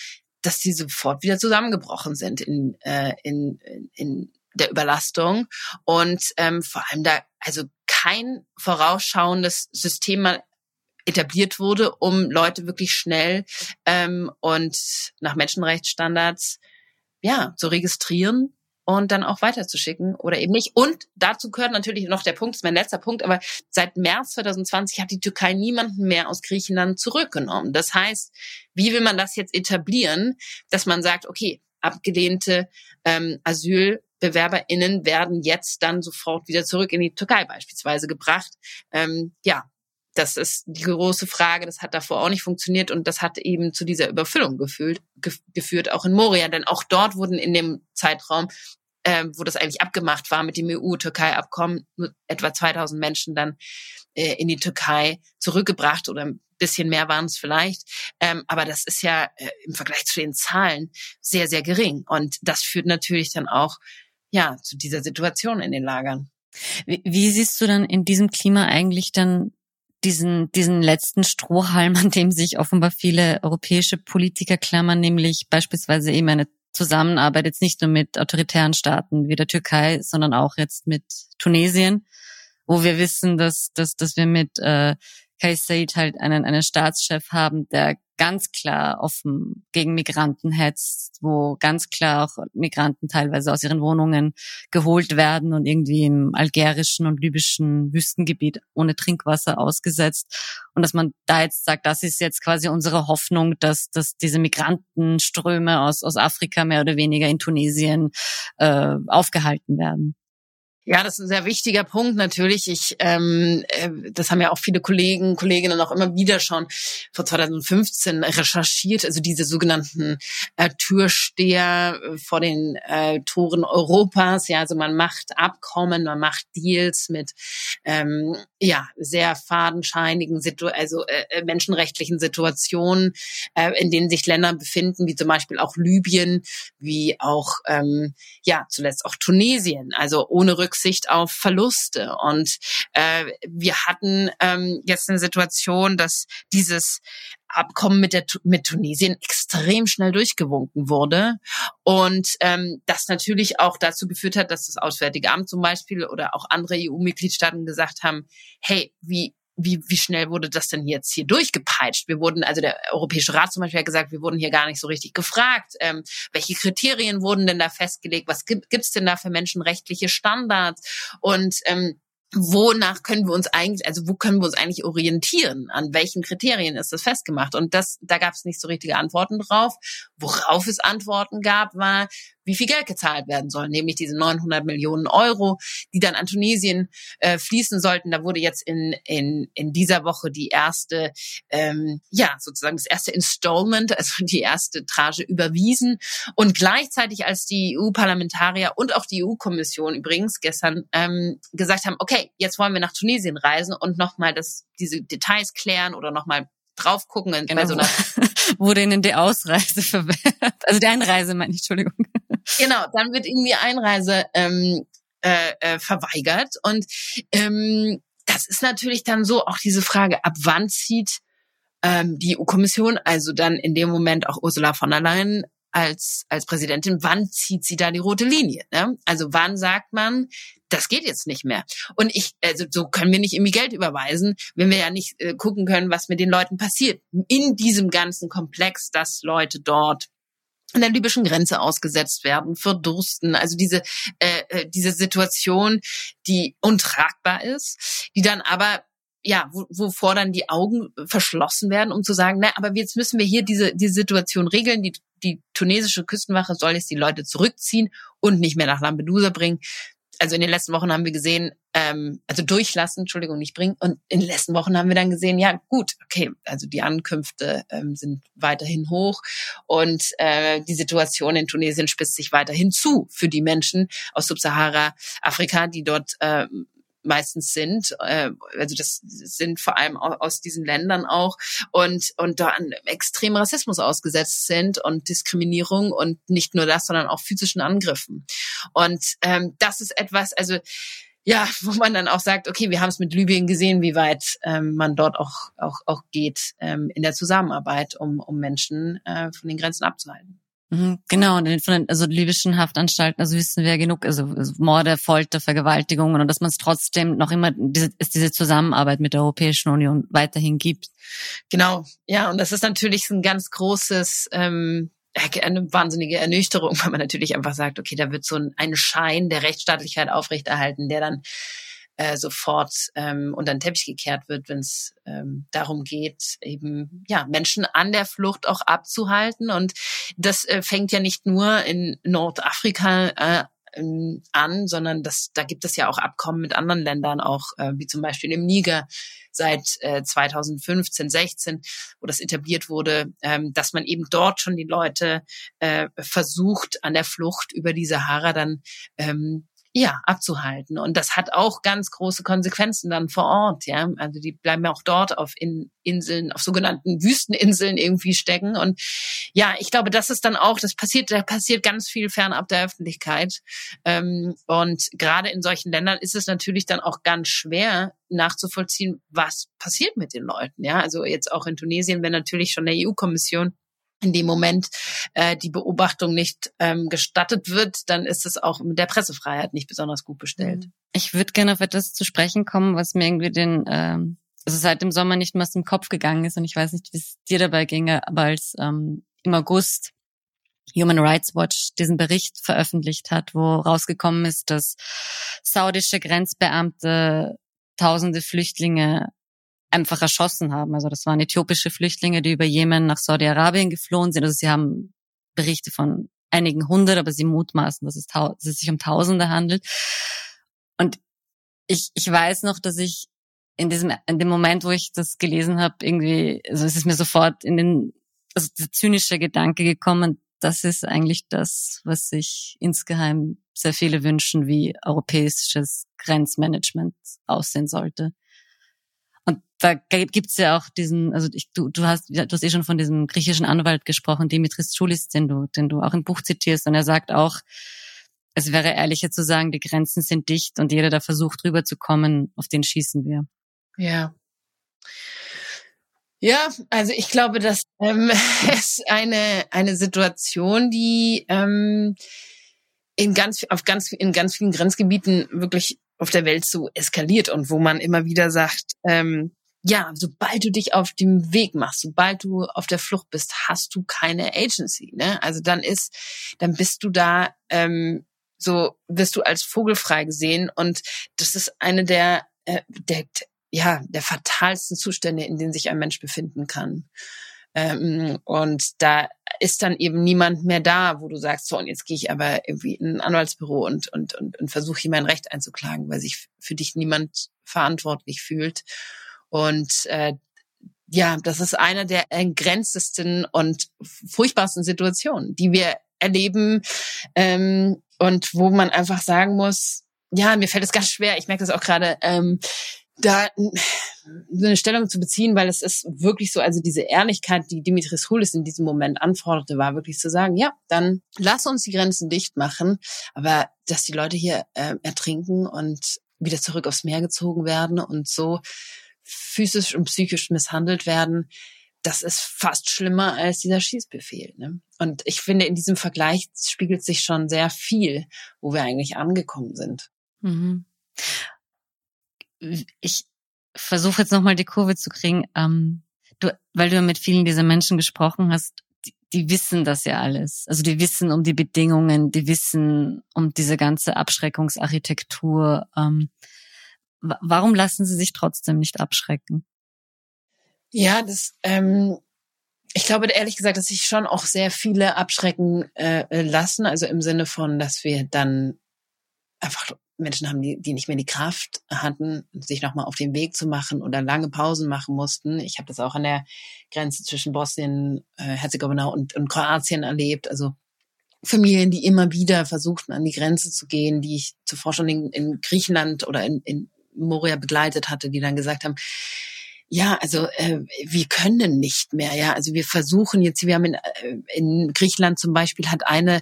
dass die sofort wieder zusammengebrochen sind in, äh, in, in der Überlastung. Und ähm, vor allem da, also kein vorausschauendes System mal etabliert wurde, um Leute wirklich schnell ähm, und nach Menschenrechtsstandards ja zu registrieren und dann auch weiterzuschicken oder eben nicht. Und dazu gehört natürlich noch der Punkt, ist mein letzter Punkt, aber seit März 2020 hat die Türkei niemanden mehr aus Griechenland zurückgenommen. Das heißt, wie will man das jetzt etablieren, dass man sagt, okay, abgelehnte ähm, AsylbewerberInnen werden jetzt dann sofort wieder zurück in die Türkei beispielsweise gebracht. Ähm, ja, das ist die große Frage. Das hat davor auch nicht funktioniert und das hat eben zu dieser Überfüllung gefühlt, ge geführt, auch in Moria. Denn auch dort wurden in dem Zeitraum, äh, wo das eigentlich abgemacht war mit dem EU-Türkei-Abkommen, etwa 2000 Menschen dann äh, in die Türkei zurückgebracht oder ein bisschen mehr waren es vielleicht. Ähm, aber das ist ja äh, im Vergleich zu den Zahlen sehr, sehr gering. Und das führt natürlich dann auch ja zu dieser Situation in den Lagern. Wie, wie siehst du dann in diesem Klima eigentlich dann diesen, diesen letzten Strohhalm, an dem sich offenbar viele europäische Politiker klammern, nämlich beispielsweise eben eine Zusammenarbeit jetzt nicht nur mit autoritären Staaten wie der Türkei, sondern auch jetzt mit Tunesien, wo wir wissen, dass, dass, dass wir mit äh, Kais Said halt einen, einen Staatschef haben, der ganz klar offen gegen Migranten hetzt, wo ganz klar auch Migranten teilweise aus ihren Wohnungen geholt werden und irgendwie im algerischen und libyschen Wüstengebiet ohne Trinkwasser ausgesetzt. Und dass man da jetzt sagt, das ist jetzt quasi unsere Hoffnung, dass, dass diese Migrantenströme aus, aus Afrika mehr oder weniger in Tunesien äh, aufgehalten werden. Ja, das ist ein sehr wichtiger Punkt natürlich. Ich, ähm, äh, das haben ja auch viele Kollegen, Kolleginnen auch immer wieder schon vor 2015 recherchiert. Also diese sogenannten äh, Türsteher äh, vor den äh, Toren Europas. Ja, also man macht Abkommen, man macht Deals mit ähm, ja sehr fadenscheinigen, Situ also äh, äh, menschenrechtlichen Situationen, äh, in denen sich Länder befinden, wie zum Beispiel auch Libyen, wie auch ähm, ja zuletzt auch Tunesien. Also ohne Rück Rücksicht auf Verluste. Und äh, wir hatten ähm, jetzt eine Situation, dass dieses Abkommen mit, der, mit Tunesien extrem schnell durchgewunken wurde Und ähm, das natürlich auch dazu geführt hat, dass das Auswärtige Amt zum Beispiel oder auch andere EU-Mitgliedstaaten gesagt haben, hey, wie wie, wie schnell wurde das denn jetzt hier durchgepeitscht? Wir wurden, also der Europäische Rat zum Beispiel hat gesagt, wir wurden hier gar nicht so richtig gefragt. Ähm, welche Kriterien wurden denn da festgelegt? Was gibt es denn da für menschenrechtliche Standards? Und ähm, wonach können wir uns eigentlich, also wo können wir uns eigentlich orientieren? An welchen Kriterien ist das festgemacht? Und das, da gab es nicht so richtige Antworten drauf. Worauf es Antworten gab, war, wie viel Geld gezahlt werden soll, nämlich diese 900 Millionen Euro, die dann an Tunesien äh, fließen sollten. Da wurde jetzt in, in, in dieser Woche die erste, ähm, ja, sozusagen das erste Installment, also die erste Tranche überwiesen. Und gleichzeitig als die EU-Parlamentarier und auch die EU-Kommission übrigens gestern ähm, gesagt haben, okay, jetzt wollen wir nach Tunesien reisen und nochmal diese Details klären oder nochmal drauf gucken. Genau. Bei so einer wurde ihnen die Ausreise verwehrt. Also die Einreise, meine ich, Entschuldigung. Genau, dann wird ihnen die Einreise ähm, äh, äh, verweigert. Und ähm, das ist natürlich dann so auch diese Frage, ab wann zieht ähm, die EU-Kommission, also dann in dem Moment auch Ursula von der Leyen als, als Präsidentin, wann zieht sie da die rote Linie? Ne? Also wann sagt man, das geht jetzt nicht mehr. Und ich, also so können wir nicht irgendwie Geld überweisen, wenn wir ja nicht äh, gucken können, was mit den Leuten passiert. In diesem ganzen Komplex, dass Leute dort an der libyschen Grenze ausgesetzt werden, verdursten. Also diese, äh, äh diese Situation, die untragbar ist, die dann aber ja, wo, wovor dann die Augen verschlossen werden, um zu sagen, na, aber jetzt müssen wir hier diese, diese Situation regeln. Die, die tunesische Küstenwache soll jetzt die Leute zurückziehen und nicht mehr nach Lampedusa bringen also in den letzten Wochen haben wir gesehen, ähm, also durchlassen, Entschuldigung, nicht bringen. Und in den letzten Wochen haben wir dann gesehen, ja gut, okay, also die Ankünfte ähm, sind weiterhin hoch und äh, die Situation in Tunesien spitzt sich weiterhin zu für die Menschen aus Subsahara-Afrika, die dort äh, meistens sind. Äh, also das sind vor allem aus diesen Ländern auch und und da an extrem Rassismus ausgesetzt sind und Diskriminierung und nicht nur das, sondern auch physischen Angriffen. Und ähm, das ist etwas, also ja, wo man dann auch sagt, okay, wir haben es mit Libyen gesehen, wie weit ähm, man dort auch auch auch geht ähm, in der Zusammenarbeit, um um Menschen äh, von den Grenzen abzuhalten. Mhm, genau, und von den also libyschen Haftanstalten, also wissen wir ja genug, also, also Morde, Folter, Vergewaltigungen und dass man es trotzdem noch immer diese, es diese Zusammenarbeit mit der Europäischen Union weiterhin gibt. Genau, ja, und das ist natürlich ein ganz großes ähm, eine wahnsinnige Ernüchterung, weil man natürlich einfach sagt, okay, da wird so ein, ein Schein der Rechtsstaatlichkeit aufrechterhalten, der dann äh, sofort ähm, unter den Teppich gekehrt wird, wenn es ähm, darum geht, eben ja Menschen an der Flucht auch abzuhalten. Und das äh, fängt ja nicht nur in Nordafrika äh, an, sondern das, da gibt es ja auch Abkommen mit anderen Ländern, auch äh, wie zum Beispiel im Niger seit äh, 2015, 16, wo das etabliert wurde, ähm, dass man eben dort schon die Leute äh, versucht, an der Flucht über die Sahara dann ähm, ja, abzuhalten. Und das hat auch ganz große Konsequenzen dann vor Ort, ja. Also die bleiben ja auch dort auf in Inseln, auf sogenannten Wüsteninseln irgendwie stecken. Und ja, ich glaube, das ist dann auch, das passiert, da passiert ganz viel fernab der Öffentlichkeit. Ähm, und gerade in solchen Ländern ist es natürlich dann auch ganz schwer nachzuvollziehen, was passiert mit den Leuten. Ja, also jetzt auch in Tunesien, wenn natürlich schon der EU-Kommission in dem Moment äh, die Beobachtung nicht ähm, gestattet wird, dann ist es auch mit der Pressefreiheit nicht besonders gut bestellt. Mhm. Ich würde gerne auf etwas zu sprechen kommen, was mir irgendwie den, ähm, also seit dem Sommer nicht mehr aus dem Kopf gegangen ist und ich weiß nicht, wie es dir dabei ginge, aber als ähm, im August Human Rights Watch diesen Bericht veröffentlicht hat, wo rausgekommen ist, dass saudische Grenzbeamte tausende Flüchtlinge einfach erschossen haben. Also das waren äthiopische Flüchtlinge, die über Jemen nach Saudi-Arabien geflohen sind. Also sie haben Berichte von einigen hundert, aber sie mutmaßen, dass es, dass es sich um Tausende handelt. Und ich, ich weiß noch, dass ich in diesem, in dem Moment, wo ich das gelesen habe, irgendwie, also es ist mir sofort in den, also der zynische Gedanke gekommen, das ist eigentlich das, was sich insgeheim sehr viele wünschen, wie europäisches Grenzmanagement aussehen sollte. Und da gibt's ja auch diesen, also ich, du, du hast, du hast eh schon von diesem griechischen Anwalt gesprochen, Dimitris Choulis, den du, den du auch im Buch zitierst, und er sagt auch, es wäre ehrlicher zu sagen, die Grenzen sind dicht und jeder, der versucht, rüberzukommen, auf den schießen wir. Ja. Ja, also ich glaube, das ähm, ist eine eine Situation, die ähm, in ganz auf ganz in ganz vielen Grenzgebieten wirklich auf der Welt so eskaliert und wo man immer wieder sagt, ähm, ja, sobald du dich auf dem Weg machst, sobald du auf der Flucht bist, hast du keine Agency. Ne? Also dann ist, dann bist du da, ähm, so wirst du als vogelfrei gesehen und das ist eine der, äh, der, ja, der fatalsten Zustände, in denen sich ein Mensch befinden kann. Ähm, und da ist dann eben niemand mehr da, wo du sagst, so, und jetzt gehe ich aber irgendwie in ein Anwaltsbüro und, und, und, und versuche hier mein Recht einzuklagen, weil sich für dich niemand verantwortlich fühlt. Und äh, ja, das ist eine der entgrenztesten und furchtbarsten Situationen, die wir erleben ähm, und wo man einfach sagen muss, ja, mir fällt es ganz schwer, ich merke das auch gerade, ähm, da eine Stellung zu beziehen, weil es ist wirklich so, also diese Ehrlichkeit, die Dimitris Hulis in diesem Moment anforderte, war wirklich zu sagen, ja, dann lass uns die Grenzen dicht machen, aber dass die Leute hier äh, ertrinken und wieder zurück aufs Meer gezogen werden und so physisch und psychisch misshandelt werden, das ist fast schlimmer als dieser Schießbefehl. Ne? Und ich finde, in diesem Vergleich spiegelt sich schon sehr viel, wo wir eigentlich angekommen sind. Mhm. Ich versuche jetzt nochmal die Kurve zu kriegen. Ähm, du, weil du mit vielen dieser Menschen gesprochen hast, die, die wissen das ja alles. Also die wissen um die Bedingungen, die wissen um diese ganze Abschreckungsarchitektur. Ähm, warum lassen sie sich trotzdem nicht abschrecken? Ja, das, ähm, ich glaube ehrlich gesagt, dass sich schon auch sehr viele abschrecken äh, lassen, also im Sinne von, dass wir dann einfach Menschen haben, die, die nicht mehr die Kraft hatten, sich nochmal auf den Weg zu machen oder lange Pausen machen mussten. Ich habe das auch an der Grenze zwischen Bosnien, äh, Herzegowina und, und Kroatien erlebt. Also Familien, die immer wieder versuchten, an die Grenze zu gehen, die ich zuvor schon in, in Griechenland oder in, in Moria begleitet hatte, die dann gesagt haben, ja, also äh, wir können nicht mehr, ja. Also wir versuchen jetzt, wir haben in, äh, in Griechenland zum Beispiel hat eine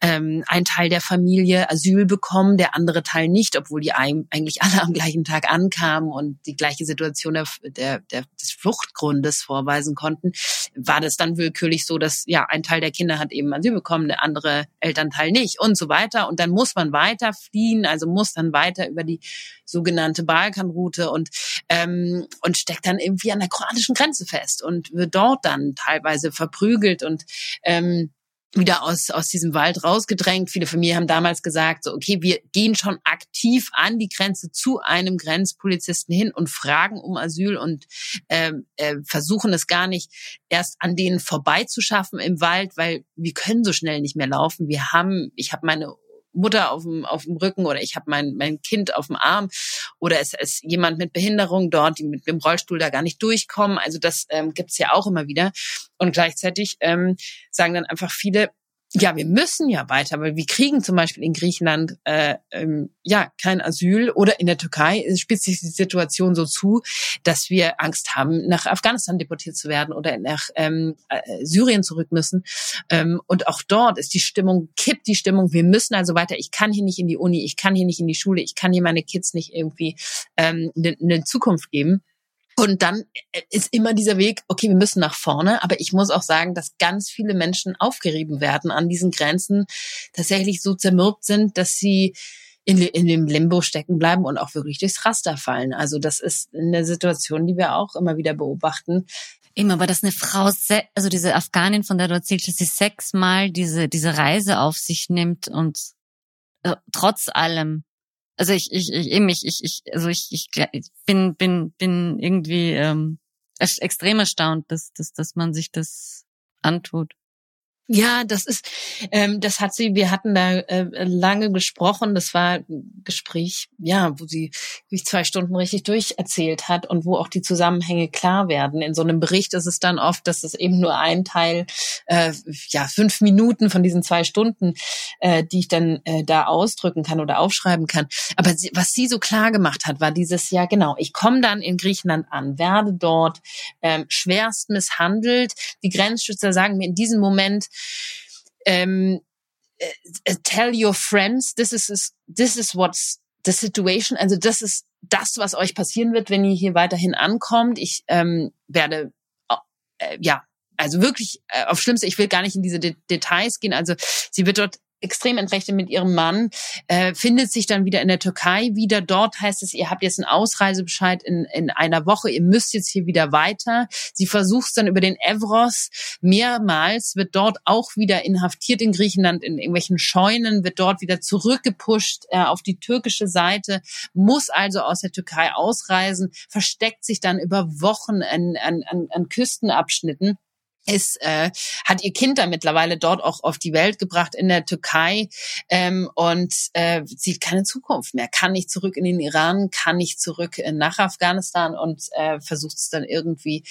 ähm, ein Teil der Familie Asyl bekommen, der andere Teil nicht, obwohl die ein, eigentlich alle am gleichen Tag ankamen und die gleiche Situation der, der, der, des Fluchtgrundes vorweisen konnten, war das dann willkürlich so, dass ja ein Teil der Kinder hat eben Asyl bekommen, der andere Elternteil nicht und so weiter. Und dann muss man weiter fliehen, also muss dann weiter über die sogenannte Balkanroute und ähm, und steckt dann irgendwie an der kroatischen Grenze fest und wird dort dann teilweise verprügelt und ähm, wieder aus, aus diesem Wald rausgedrängt. Viele Familien haben damals gesagt, so, okay, wir gehen schon aktiv an die Grenze zu einem Grenzpolizisten hin und fragen um Asyl und ähm, äh, versuchen es gar nicht erst an denen vorbeizuschaffen im Wald, weil wir können so schnell nicht mehr laufen. Wir haben, ich habe meine Mutter auf dem, auf dem Rücken oder ich habe mein, mein Kind auf dem Arm oder es ist jemand mit Behinderung dort, die mit dem Rollstuhl da gar nicht durchkommen. Also das ähm, gibt's ja auch immer wieder. Und gleichzeitig ähm, sagen dann einfach viele, ja, wir müssen ja weiter, weil wir kriegen zum Beispiel in Griechenland äh, ähm, ja kein Asyl oder in der Türkei spitzt sich die Situation so zu, dass wir Angst haben, nach Afghanistan deportiert zu werden oder nach ähm, äh, Syrien zurück müssen. Ähm, und auch dort ist die Stimmung, kippt die Stimmung, wir müssen also weiter. Ich kann hier nicht in die Uni, ich kann hier nicht in die Schule, ich kann hier meine Kids nicht irgendwie ähm, eine, eine Zukunft geben. Und dann ist immer dieser Weg, okay, wir müssen nach vorne. Aber ich muss auch sagen, dass ganz viele Menschen aufgerieben werden an diesen Grenzen, tatsächlich so zermürbt sind, dass sie in, in dem Limbo stecken bleiben und auch wirklich durchs Raster fallen. Also das ist eine Situation, die wir auch immer wieder beobachten. Immer, aber dass eine Frau, also diese Afghanin, von der du erzählt hast, sie sechsmal diese, diese Reise auf sich nimmt und äh, trotz allem also ich, ich, ich eben, ich, ich, ich, also ich, ich bin, bin, bin irgendwie ähm, extrem erstaunt, dass, dass, dass man sich das antut. Ja, das ist, ähm, das hat sie, wir hatten da äh, lange gesprochen. Das war ein Gespräch, ja, wo sie sich zwei Stunden richtig durcherzählt hat und wo auch die Zusammenhänge klar werden. In so einem Bericht ist es dann oft, dass es eben nur ein Teil, äh, ja, fünf Minuten von diesen zwei Stunden, äh, die ich dann äh, da ausdrücken kann oder aufschreiben kann. Aber sie, was sie so klar gemacht hat, war dieses, ja, genau, ich komme dann in Griechenland an, werde dort ähm, schwerst misshandelt. Die Grenzschützer sagen mir in diesem Moment, um, tell your friends, this is, this is what's the situation. Also das ist das, was euch passieren wird, wenn ihr hier weiterhin ankommt. Ich ähm, werde äh, ja, also wirklich äh, auf Schlimmste, ich will gar nicht in diese De Details gehen. Also sie wird dort extrem entrechtet mit ihrem Mann, äh, findet sich dann wieder in der Türkei wieder. Dort heißt es, ihr habt jetzt einen Ausreisebescheid in, in einer Woche, ihr müsst jetzt hier wieder weiter. Sie versucht dann über den Evros mehrmals, wird dort auch wieder inhaftiert in Griechenland, in irgendwelchen Scheunen, wird dort wieder zurückgepusht äh, auf die türkische Seite, muss also aus der Türkei ausreisen, versteckt sich dann über Wochen an, an, an Küstenabschnitten ist, äh, hat ihr Kind da mittlerweile dort auch auf die Welt gebracht in der Türkei ähm, und äh, sieht keine Zukunft mehr, kann nicht zurück in den Iran, kann nicht zurück äh, nach Afghanistan und äh, versucht es dann irgendwie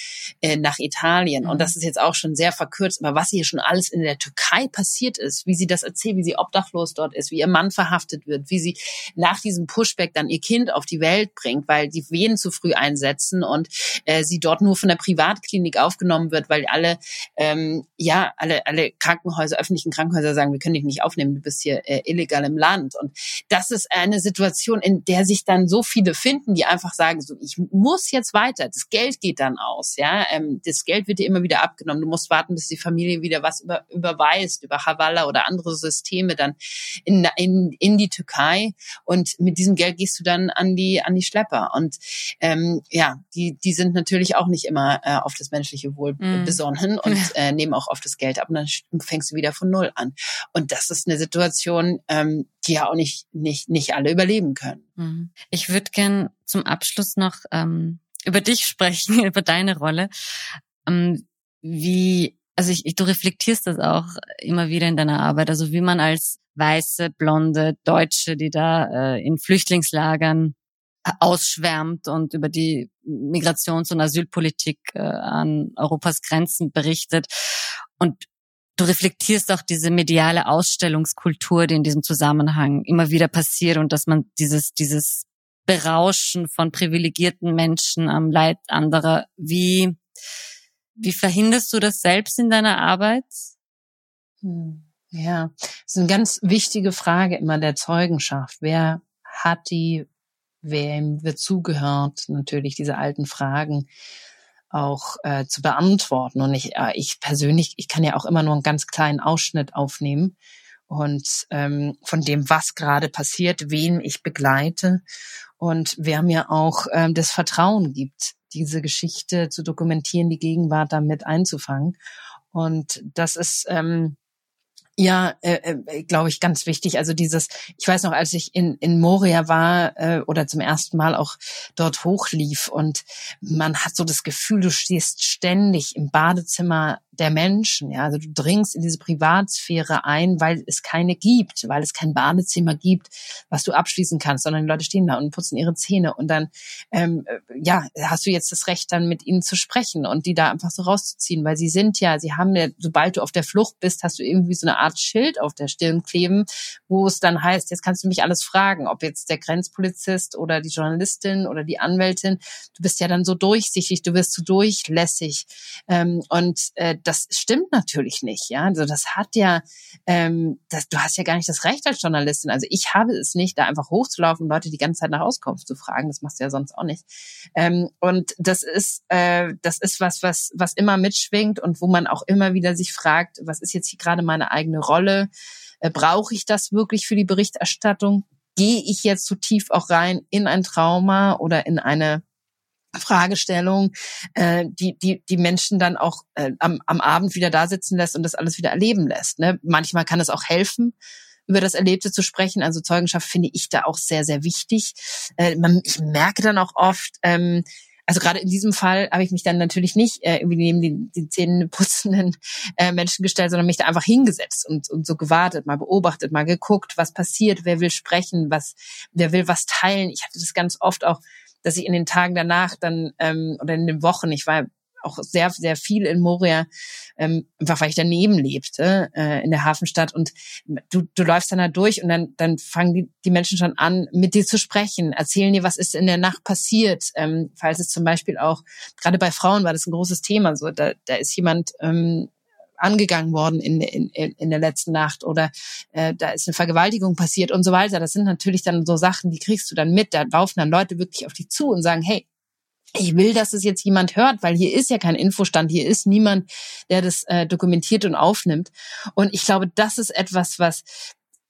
äh, nach Italien. Und mhm. das ist jetzt auch schon sehr verkürzt, aber was hier schon alles in der Türkei passiert ist, wie sie das erzählt, wie sie obdachlos dort ist, wie ihr Mann verhaftet wird, wie sie nach diesem Pushback dann ihr Kind auf die Welt bringt, weil die Wehen zu früh einsetzen und äh, sie dort nur von der Privatklinik aufgenommen wird, weil alle ähm, ja, alle, alle Krankenhäuser, öffentlichen Krankenhäuser sagen, wir können dich nicht aufnehmen, du bist hier äh, illegal im Land. Und das ist eine Situation, in der sich dann so viele finden, die einfach sagen, so, ich muss jetzt weiter, das Geld geht dann aus, ja, ähm, das Geld wird dir immer wieder abgenommen, du musst warten, bis die Familie wieder was über, überweist, über Havala oder andere Systeme dann in, in, in die Türkei und mit diesem Geld gehst du dann an die, an die Schlepper. Und ähm, ja, die, die sind natürlich auch nicht immer äh, auf das menschliche Wohl mm. besonnen und äh, nehmen auch oft das Geld ab und dann fängst du wieder von Null an. Und das ist eine Situation, ähm, die ja auch nicht, nicht, nicht alle überleben können. Mhm. Ich würde gern zum Abschluss noch ähm, über dich sprechen, über deine Rolle. Ähm, wie, also ich, du reflektierst das auch immer wieder in deiner Arbeit, also wie man als weiße, blonde Deutsche, die da äh, in Flüchtlingslagern ausschwärmt und über die Migrations- und Asylpolitik äh, an Europas Grenzen berichtet. Und du reflektierst auch diese mediale Ausstellungskultur, die in diesem Zusammenhang immer wieder passiert und dass man dieses, dieses Berauschen von privilegierten Menschen am Leid anderer, wie, wie verhinderst du das selbst in deiner Arbeit? Hm. Ja, das ist eine ganz wichtige Frage immer der Zeugenschaft. Wer hat die wem wird zugehört, natürlich diese alten Fragen auch äh, zu beantworten. Und ich, äh, ich persönlich, ich kann ja auch immer nur einen ganz kleinen Ausschnitt aufnehmen und ähm, von dem, was gerade passiert, wen ich begleite und wer mir auch ähm, das Vertrauen gibt, diese Geschichte zu dokumentieren, die Gegenwart damit einzufangen. Und das ist ähm, ja, äh, äh, glaube ich, ganz wichtig. Also dieses, ich weiß noch, als ich in, in Moria war äh, oder zum ersten Mal auch dort hochlief und man hat so das Gefühl, du stehst ständig im Badezimmer der Menschen. Ja, also du dringst in diese Privatsphäre ein, weil es keine gibt, weil es kein Badezimmer gibt, was du abschließen kannst, sondern die Leute stehen da und putzen ihre Zähne und dann, ähm, äh, ja, hast du jetzt das Recht, dann mit ihnen zu sprechen und die da einfach so rauszuziehen, weil sie sind ja, sie haben ja, sobald du auf der Flucht bist, hast du irgendwie so eine Art Schild auf der Stirn kleben, wo es dann heißt, jetzt kannst du mich alles fragen, ob jetzt der Grenzpolizist oder die Journalistin oder die Anwältin, du bist ja dann so durchsichtig, du wirst so durchlässig ähm, und äh, das stimmt natürlich nicht, ja. Also das hat ja, ähm, das, du hast ja gar nicht das Recht als Journalistin. Also ich habe es nicht, da einfach hochzulaufen und Leute die ganze Zeit nach Auskunft zu fragen. Das machst du ja sonst auch nicht. Ähm, und das ist, äh, das ist was, was, was immer mitschwingt und wo man auch immer wieder sich fragt, was ist jetzt hier gerade meine eigene Rolle? Äh, Brauche ich das wirklich für die Berichterstattung? Gehe ich jetzt zu tief auch rein in ein Trauma oder in eine Fragestellung, äh, die, die, die Menschen dann auch äh, am, am Abend wieder da sitzen lässt und das alles wieder erleben lässt. Ne? Manchmal kann es auch helfen, über das Erlebte zu sprechen. Also Zeugenschaft finde ich da auch sehr, sehr wichtig. Äh, man, ich merke dann auch oft, ähm, also gerade in diesem Fall habe ich mich dann natürlich nicht äh, irgendwie neben die, die Zähne putzenden äh, Menschen gestellt, sondern mich da einfach hingesetzt und, und so gewartet, mal beobachtet, mal geguckt, was passiert, wer will sprechen, was, wer will was teilen. Ich hatte das ganz oft auch dass ich in den Tagen danach dann ähm, oder in den Wochen, ich war auch sehr, sehr viel in Moria, ähm, einfach weil ich daneben lebte, äh, in der Hafenstadt. Und du, du läufst dann da durch und dann, dann fangen die, die Menschen schon an, mit dir zu sprechen, erzählen dir, was ist in der Nacht passiert. Ähm, falls es zum Beispiel auch, gerade bei Frauen war das ein großes Thema, so da, da ist jemand ähm, angegangen worden in, in, in der letzten Nacht oder äh, da ist eine Vergewaltigung passiert und so weiter. Das sind natürlich dann so Sachen, die kriegst du dann mit. Da laufen dann Leute wirklich auf dich zu und sagen, hey, ich will, dass es jetzt jemand hört, weil hier ist ja kein Infostand, hier ist niemand, der das äh, dokumentiert und aufnimmt. Und ich glaube, das ist etwas, was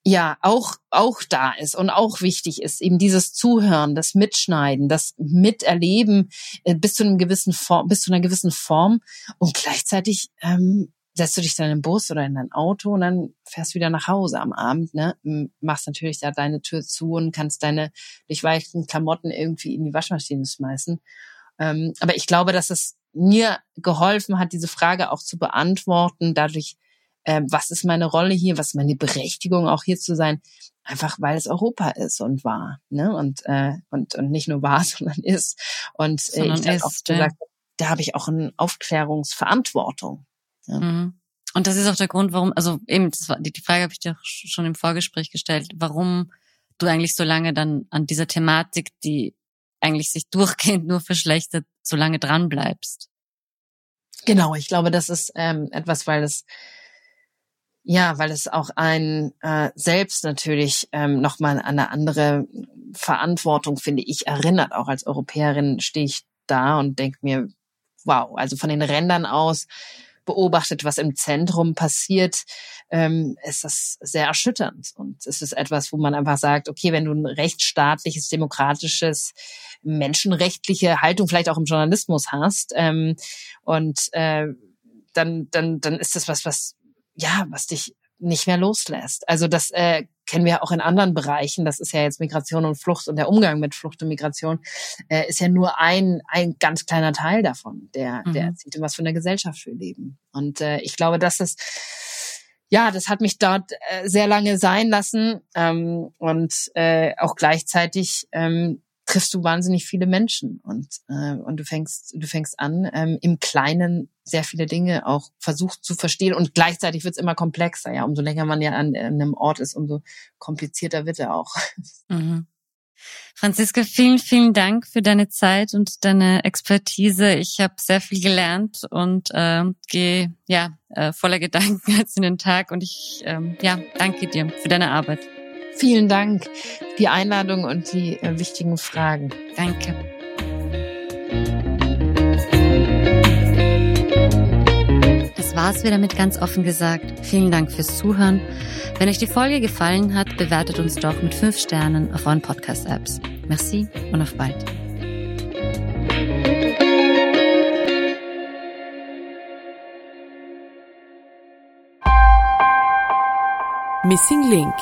ja auch auch da ist und auch wichtig ist eben dieses Zuhören, das Mitschneiden, das Miterleben äh, bis zu einem gewissen Form, bis zu einer gewissen Form und gleichzeitig ähm, setzt du dich dann im Bus oder in dein Auto und dann fährst du wieder nach Hause am Abend, ne? Machst natürlich da deine Tür zu und kannst deine durchweichten Klamotten irgendwie in die Waschmaschine schmeißen. Ähm, aber ich glaube, dass es mir geholfen hat, diese Frage auch zu beantworten, dadurch, äh, was ist meine Rolle hier, was ist meine Berechtigung auch hier zu sein, einfach weil es Europa ist und war, ne? Und äh, und und nicht nur war, sondern ist. Und äh, sondern ich habe auch gesagt, da habe ich auch eine Aufklärungsverantwortung. Ja. Mhm. Und das ist auch der Grund, warum, also eben, das war, die, die Frage habe ich dir schon im Vorgespräch gestellt, warum du eigentlich so lange dann an dieser Thematik, die eigentlich sich durchgehend nur verschlechtert, so lange dran bleibst. Genau, ich glaube, das ist ähm, etwas, weil es ja, weil es auch ein äh, selbst natürlich ähm, nochmal an eine andere Verantwortung, finde ich, erinnert. Auch als Europäerin stehe ich da und denke mir, wow, also von den Rändern aus beobachtet, was im Zentrum passiert, ähm, ist das sehr erschütternd. Und es ist etwas, wo man einfach sagt, okay, wenn du ein rechtsstaatliches, demokratisches, menschenrechtliche Haltung vielleicht auch im Journalismus hast, ähm, und äh, dann, dann, dann ist das was, was ja, was dich nicht mehr loslässt. Also das äh, kennen wir auch in anderen Bereichen. Das ist ja jetzt Migration und Flucht und der Umgang mit Flucht und Migration äh, ist ja nur ein ein ganz kleiner Teil davon, der mhm. der erzählt, was von der Gesellschaft wir leben. Und äh, ich glaube, dass es ja, das hat mich dort äh, sehr lange sein lassen ähm, und äh, auch gleichzeitig ähm, triffst du wahnsinnig viele Menschen und äh, und du fängst du fängst an ähm, im Kleinen sehr viele Dinge auch versucht zu verstehen und gleichzeitig wird es immer komplexer. Ja, umso länger man ja an, an einem Ort ist, umso komplizierter wird er auch. Mhm. Franziska, vielen, vielen Dank für deine Zeit und deine Expertise. Ich habe sehr viel gelernt und äh, gehe ja äh, voller Gedanken jetzt in den Tag und ich ähm, ja danke dir für deine Arbeit. Vielen Dank für die Einladung und die äh, wichtigen Fragen. Danke. Das war's wieder mit ganz offen gesagt. Vielen Dank fürs Zuhören. Wenn euch die Folge gefallen hat, bewertet uns doch mit fünf Sternen auf euren Podcast-Apps. Merci und auf bald. Missing Link